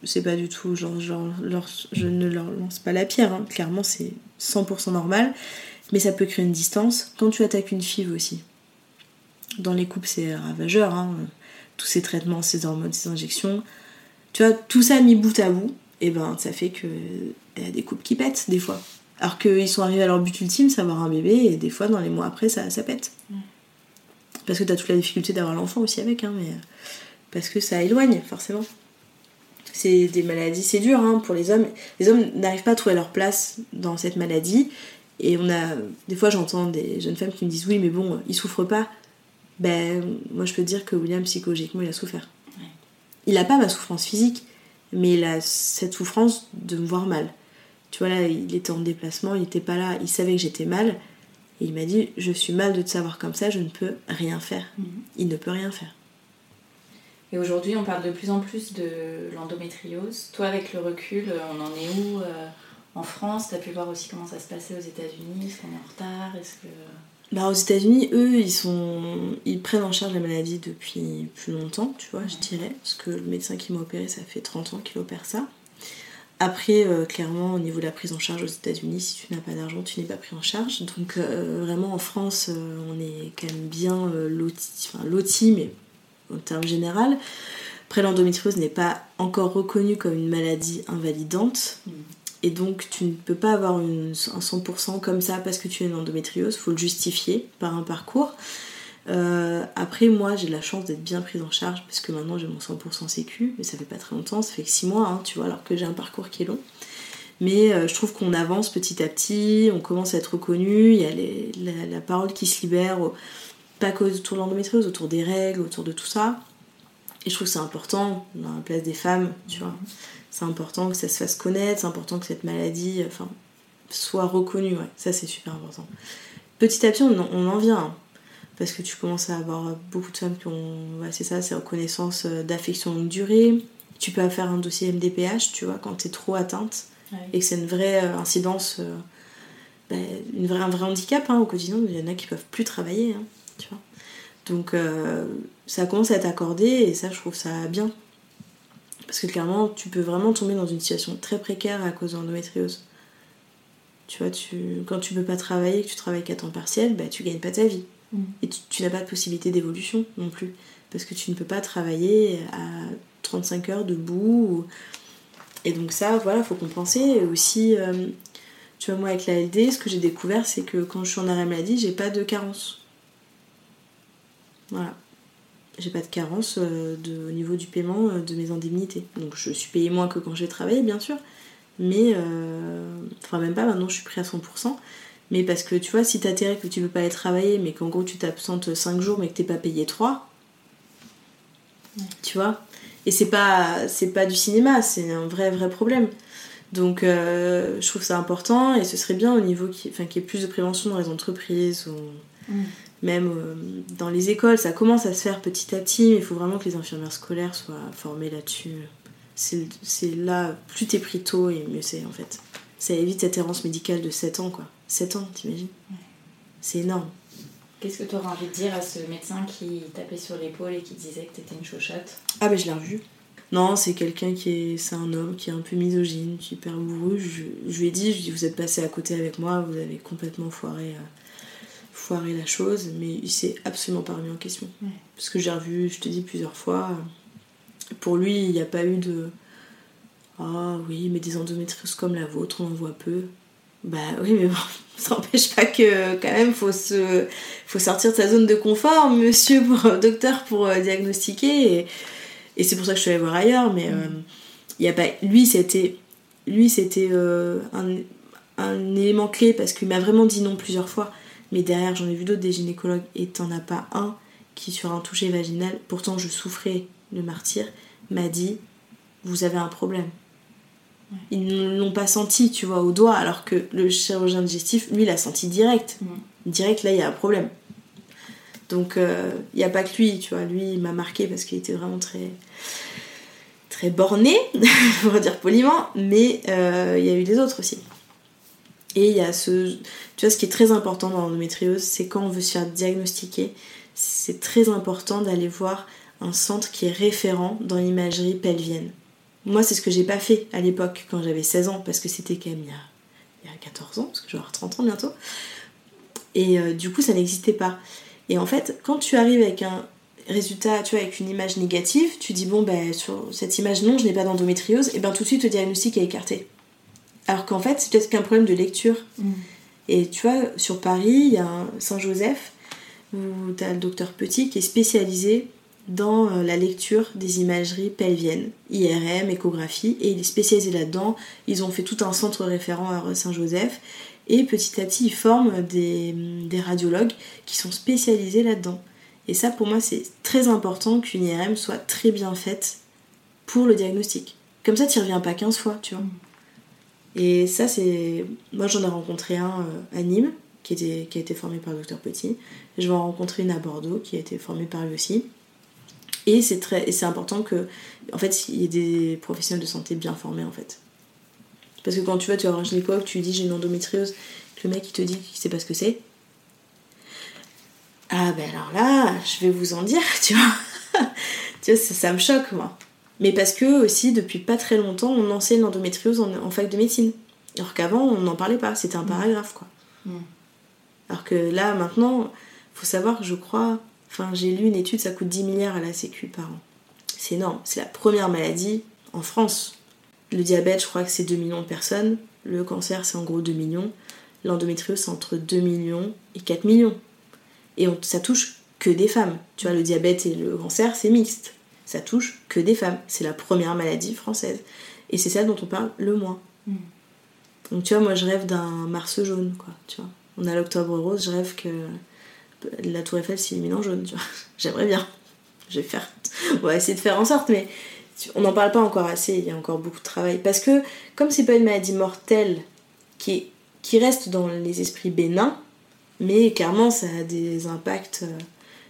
C'est pas du tout, genre, genre, leur- je ne leur lance pas la pierre, hein. clairement, c'est 100% normal. Mais ça peut créer une distance. Quand tu attaques une FIV aussi, dans les couples, c'est ravageur, hein. tous ces traitements, ces hormones, ces injections. Tu vois, tout ça mis bout à bout, et ben ça fait que y a des couples qui pètent des fois. Alors qu'ils sont arrivés à leur but ultime, c'est avoir un bébé, et des fois, dans les mois après, ça, ça pète. Parce que t'as toute la difficulté d'avoir l'enfant aussi avec, hein, mais parce que ça éloigne, forcément. C'est des maladies, c'est dur hein, pour les hommes. Les hommes n'arrivent pas à trouver leur place dans cette maladie. Et on a. Des fois, j'entends des jeunes femmes qui me disent Oui, mais bon, ils souffrent pas. Ben, moi, je peux te dire que William, psychologiquement, il a souffert. Ouais. Il a pas ma souffrance physique, mais il a cette souffrance de me voir mal. Tu vois, là, il était en déplacement, il était pas là, il savait que j'étais mal. Et il m'a dit Je suis mal de te savoir comme ça, je ne peux rien faire. Mhm. Il ne peut rien faire. Et aujourd'hui, on parle de plus en plus de l'endométriose. Toi, avec le recul, euh, on en est où euh, en France? Tu as pu voir aussi comment ça se passait aux États-Unis? Est-ce qu'on est en retard? Est-ce que... Bah, aux États-Unis, eux, ils sont, ils prennent en charge la maladie depuis plus longtemps, tu vois, je dirais, parce que le médecin qui m'a opéré, ça fait 30 ans qu'il opère ça. Après, euh, clairement, au niveau de la prise en charge aux États-Unis, si tu n'as pas d'argent, tu n'es pas pris en charge. Donc, euh, vraiment, en France, euh, on est quand même bien loti, enfin, loti, mais en termes général. Après, l'endométriose n'est pas encore reconnue comme une maladie invalidante. Et donc, tu ne peux pas avoir un 100% comme ça parce que tu as une endométriose. Il faut le justifier par un parcours. Euh, après, moi, j'ai la chance d'être bien prise en charge parce que maintenant j'ai mon 100% sécu, mais ça fait pas très longtemps, ça fait que 6 mois, hein, tu vois, alors que j'ai un parcours qui est long. Mais euh, je trouve qu'on avance petit à petit, on commence à être reconnu, il y a la, parole qui se libère, au- pas que autour de l'endométriose, autour des règles, autour de tout ça. Et je trouve que c'est important, dans la place des femmes, tu vois. C'est important que ça se fasse connaître, c'est important que cette maladie enfin, soit reconnue, ouais. Ça, c'est super important. Petit à petit, on en, on en vient. hein. Parce que tu commences à avoir beaucoup de femmes qui ont. ouais, c'est ça, c'est reconnaissance euh, d'affection longue durée. Tu peux faire un dossier MDPH, tu vois, quand t'es trop atteinte et que c'est une vraie euh, incidence, euh, ben, une vraie, un vrai handicap hein, au quotidien. Il y en a qui peuvent plus travailler, hein, tu vois. Donc euh, ça commence à être accordé et ça, je trouve ça bien. Parce que clairement, tu peux vraiment tomber dans une situation très précaire à cause de l'endométriose. Tu vois, tu, quand tu peux pas travailler, que tu travailles qu'à temps partiel, bah, tu gagnes pas ta vie. Mm. Et tu, tu n'as pas de possibilité d'évolution non plus. Parce que tu ne peux pas travailler à 35 heures debout. ou- Et donc ça, voilà, faut compenser. Et aussi, euh, tu vois, moi avec la LD, ce que j'ai découvert, c'est que quand je suis en arrêt maladie, j'ai pas de carence. Voilà. J'ai pas de carence euh, de, au niveau du paiement euh, de mes indemnités. Donc je suis payée moins que quand j'ai travaillé, bien sûr. Mais, euh, enfin même pas, maintenant je suis pris à 100%. Mais parce que tu vois, si règles que tu peux pas aller travailler, mais qu'en gros tu t'absentes 5 jours mais que t'es pas payé 3, tu vois. Et c'est pas, c'est pas du cinéma, c'est un vrai vrai problème. Donc euh, je trouve ça important et ce serait bien au niveau qui, enfin, qu'il y ait plus de prévention dans les entreprises ou Mm. Même euh, dans les écoles. Ça commence à se faire petit à petit, mais il faut vraiment que les infirmières scolaires soient formées là-dessus. C'est là, plus t'es pris tôt et mieux c'est en fait. Ça évite cette errance médicale de 7 ans quoi. 7 ans, t'imagines? C'est énorme. Qu'est-ce que tu aurais envie de dire à ce médecin qui tapait sur l'épaule et qui disait que t'étais une chochotte Ah bah je l'ai revu. Non, c'est quelqu'un qui est... C'est un homme qui est un peu misogyne, hyper bourru. Je, je lui ai dit, je lui ai dit, vous êtes passé à côté avec moi, vous avez complètement foiré, euh, foiré la chose, mais il s'est absolument pas remis en question. Ouais. Parce que j'ai revu, je te dis plusieurs fois, euh, pour lui, il n'y a pas eu de... Ah oui, mais des endométrioses comme la vôtre, on en voit peu. Bah oui, mais bon, ça n'empêche pas que quand même, faut, se, faut sortir de sa zone de confort, monsieur, pour, docteur, pour euh, diagnostiquer. Et, et c'est pour ça que je suis allée voir ailleurs, mais euh, il y a pas, lui, c'était, lui, c'était euh, un, un élément clé parce qu'il m'a vraiment dit non plusieurs fois. Mais derrière, j'en ai vu d'autres des gynécologues et t'en as pas un qui, sur un toucher vaginal, pourtant je souffrais le martyr, m'a dit Vous avez un problème. Ils ne l'ont pas senti, tu vois, au doigt, alors que le chirurgien digestif, lui, l'a senti direct. Direct, là, il y a un problème. Donc, il n'y a pas que lui, tu vois. Lui, il m'a marqué parce qu'il était vraiment très très borné, pour dire poliment, mais euh, il y a eu des autres aussi. Et il y a ce... Tu vois, ce qui est très important dans l'endométriose, c'est quand on veut se faire diagnostiquer, c'est très important d'aller voir un centre qui est référent dans l'imagerie pelvienne. Moi, c'est ce que j'ai pas fait à l'époque, quand j'avais 16 ans, parce que c'était quand même il y, a, il y a 14 ans, parce que je vais avoir 30 ans bientôt. Et euh, du coup, ça n'existait pas. Et en fait, quand tu arrives avec un résultat, tu vois, avec une image négative, tu dis, bon, ben, sur cette image, non, je n'ai pas d'endométriose, et ben tout de suite, le diagnostic est écarté. Alors qu'en fait, c'est peut-être qu'un problème de lecture. Et tu vois, sur Paris, il y a Saint-Joseph, où tu as le docteur Petit qui est spécialisé dans euh, la lecture des imageries pelviennes, IRM, échographie, et il est spécialisé là-dedans. Ils ont fait tout un centre référent à Saint-Joseph, et petit à petit, ils forment des, des radiologues qui sont spécialisés là-dedans. Et ça, pour moi, c'est très important qu'une IRM soit très bien faite pour le diagnostic. Comme ça, tu reviens pas 15 fois, tu vois. Et ça, c'est. Moi, j'en ai rencontré un euh, à Nîmes, qui, qui a été formé par le docteur Petit. Je vais en rencontrer une à Bordeaux, qui a été formée par lui aussi. Et c'est très, c'est important que, en fait, il y ait des professionnels de santé bien formés, en fait. Parce que quand tu vas, tu vas voir un gynécologue, tu dis j'ai une endométriose, que le mec il te dit qu'il sait pas ce que c'est. Ah ben alors là, je vais vous en dire, tu vois. tu vois, ça me choque, moi. Mais parce que aussi, depuis pas très longtemps, on enseigne l'endométriose en, en fac de médecine. Alors qu'avant, on n'en parlait pas, c'était un paragraphe, quoi. Mm. Alors que là, maintenant, faut savoir que je crois, enfin, j'ai lu une étude, ça coûte 10 milliards à la Sécu par an. C'est énorme, c'est la première maladie en France. Le diabète, je crois que c'est 2 millions de personnes. Le cancer, c'est en gros 2 millions. L'endométriose, c'est entre 2 millions et 4 millions. Et on- ça touche que des femmes. Tu vois, le diabète et le cancer, c'est mixte. Ça touche que des femmes. C'est la première maladie française. Et c'est celle dont on parle le moins. Mm. Donc tu vois, moi je rêve d'un Mars jaune, quoi. Tu vois. On a l'octobre rose, je rêve que la Tour Eiffel s'illumine en jaune, tu vois. J'aimerais bien. Je vais faire. On va essayer de faire en sorte, mais on n'en parle pas encore assez, il y a encore beaucoup de travail. Parce que, comme c'est pas une maladie mortelle qui, est- qui reste dans les esprits bénins, mais clairement ça a des impacts. euh,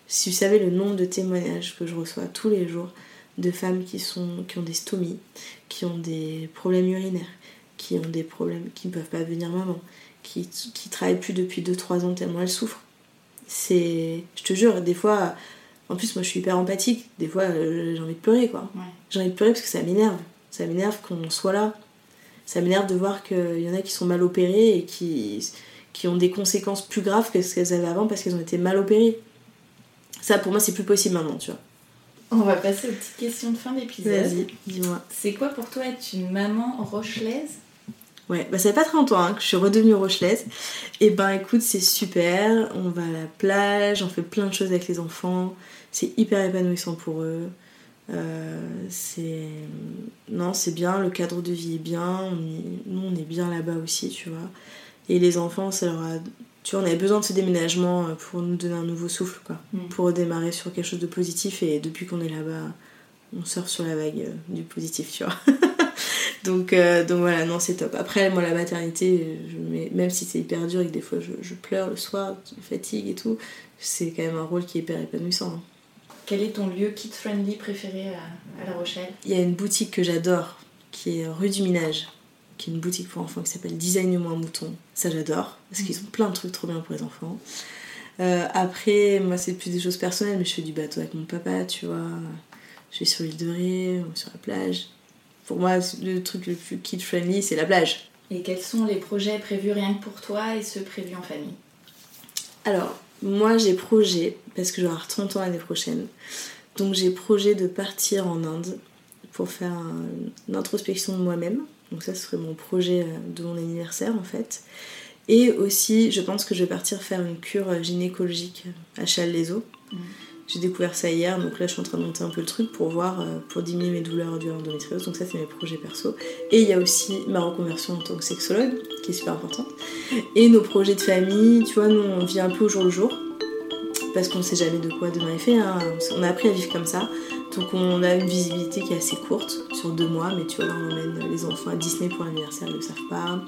si vous savez le nombre de témoignages que je reçois tous les jours de femmes qui, sont, qui ont des stomies, qui ont des problèmes urinaires, qui ont des problèmes, qui ne peuvent pas devenir maman, qui, qui travaillent plus depuis 2-3 ans tellement elles souffrent. C'est. Je te jure, des fois. En plus, moi je suis hyper empathique, des fois euh, j'ai envie de pleurer quoi. Ouais. J'ai envie de pleurer parce que ça m'énerve. Ça m'énerve qu'on soit là. Ça m'énerve de voir qu'il y en a qui sont mal opérés et qui, qui ont des conséquences plus graves que ce qu'elles avaient avant parce qu'elles ont été mal opérées. Ça pour moi c'est plus possible maintenant, tu vois. On va passer aux petites questions de fin d'épisode. Vas-y, dis-moi. C'est quoi pour toi être une maman rochelaise? Ouais, bah ça fait pas très longtemps hein, que je suis redevenue rochelaise. Et ben écoute, c'est super. On va à la plage, on fait plein de choses avec les enfants. C'est hyper épanouissant pour eux. Euh, c'est. Non, c'est bien, le cadre de vie est bien. On Nous, on est bien là-bas aussi, tu vois. Et les enfants, ça leur a. Tu vois, on avait besoin de ce déménagement euh, pour nous donner un nouveau souffle, quoi. Mm. Pour redémarrer sur quelque chose de positif. Et depuis qu'on est là-bas, on surfe sur la vague euh, du positif, tu vois. donc, donc voilà, non, c'est top. Après, moi, la maternité, je, même si c'est hyper dur et que des fois je, pleure le soir, je fatigue et tout, c'est quand même un rôle qui est hyper épanouissant. Hein. Quel est ton lieu kid-friendly préféré à, La Rochelle? Il y a une boutique que j'adore, qui est rue du Minage, qui est une boutique pour enfants qui s'appelle Design-moi un mouton. Ça, j'adore, parce qu'ils ont plein de trucs trop bien pour les enfants. Euh, après, moi, c'est plus des choses personnelles, mais je fais du bateau avec mon papa, tu vois. Je vais sur l'île de Ré, sur la plage. Pour moi, le truc le plus kid-friendly, c'est la plage. Et quels sont les projets prévus rien que pour toi et ceux prévus en famille? Alors, moi, j'ai projet, parce que j'aurai 30 ans l'année prochaine, donc j'ai projet de partir en Inde pour faire une introspection de moi-même. Donc ça, ce serait mon projet euh, de mon anniversaire en fait. Et aussi, je pense que je vais partir faire une cure gynécologique à Châles-les-Eaux. Mm. J'ai découvert ça hier, donc là je suis en train de monter un peu le truc pour voir, euh, pour diminuer mes douleurs du endométriose. Donc ça c'est mes projets perso. Et il y a aussi ma reconversion en tant que sexologue, qui est super importante. Et nos projets de famille, tu vois, nous on vit un peu au jour le jour, parce qu'on sait jamais de quoi demain est fait. Hein. On a appris à vivre comme ça. Donc on a une visibilité qui est assez courte, sur deux mois, mais tu vois, là on emmène les enfants à Disney pour l'anniversaire, ils ne le savent pas.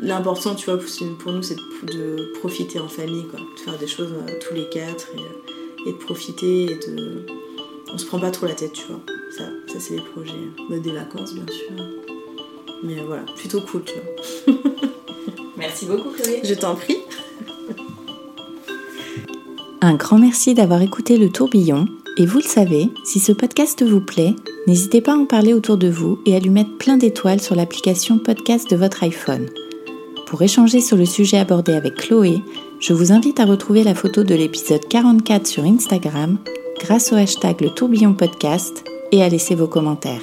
L'important, tu vois, pour nous, c'est de profiter en famille, quoi. De faire des choses euh, tous les quatre. Et, euh, et de profiter et de. On se prend pas trop la tête, tu vois. Ça, ça c'est les projets. Bah, des vacances, bien sûr. Mais voilà, plutôt cool, tu vois. Merci beaucoup, Chloé. Je t'en prie. Un grand merci d'avoir écouté le tourbillon. Et vous le savez, si ce podcast vous plaît, n'hésitez pas à en parler autour de vous et à lui mettre plein d'étoiles sur l'application podcast de votre iPhone. Pour échanger sur le sujet abordé avec Chloé, je vous invite à retrouver la photo de l'épisode 44 sur Instagram grâce au hashtag le tourbillon podcast et à laisser vos commentaires.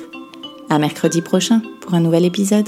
À mercredi prochain pour un nouvel épisode.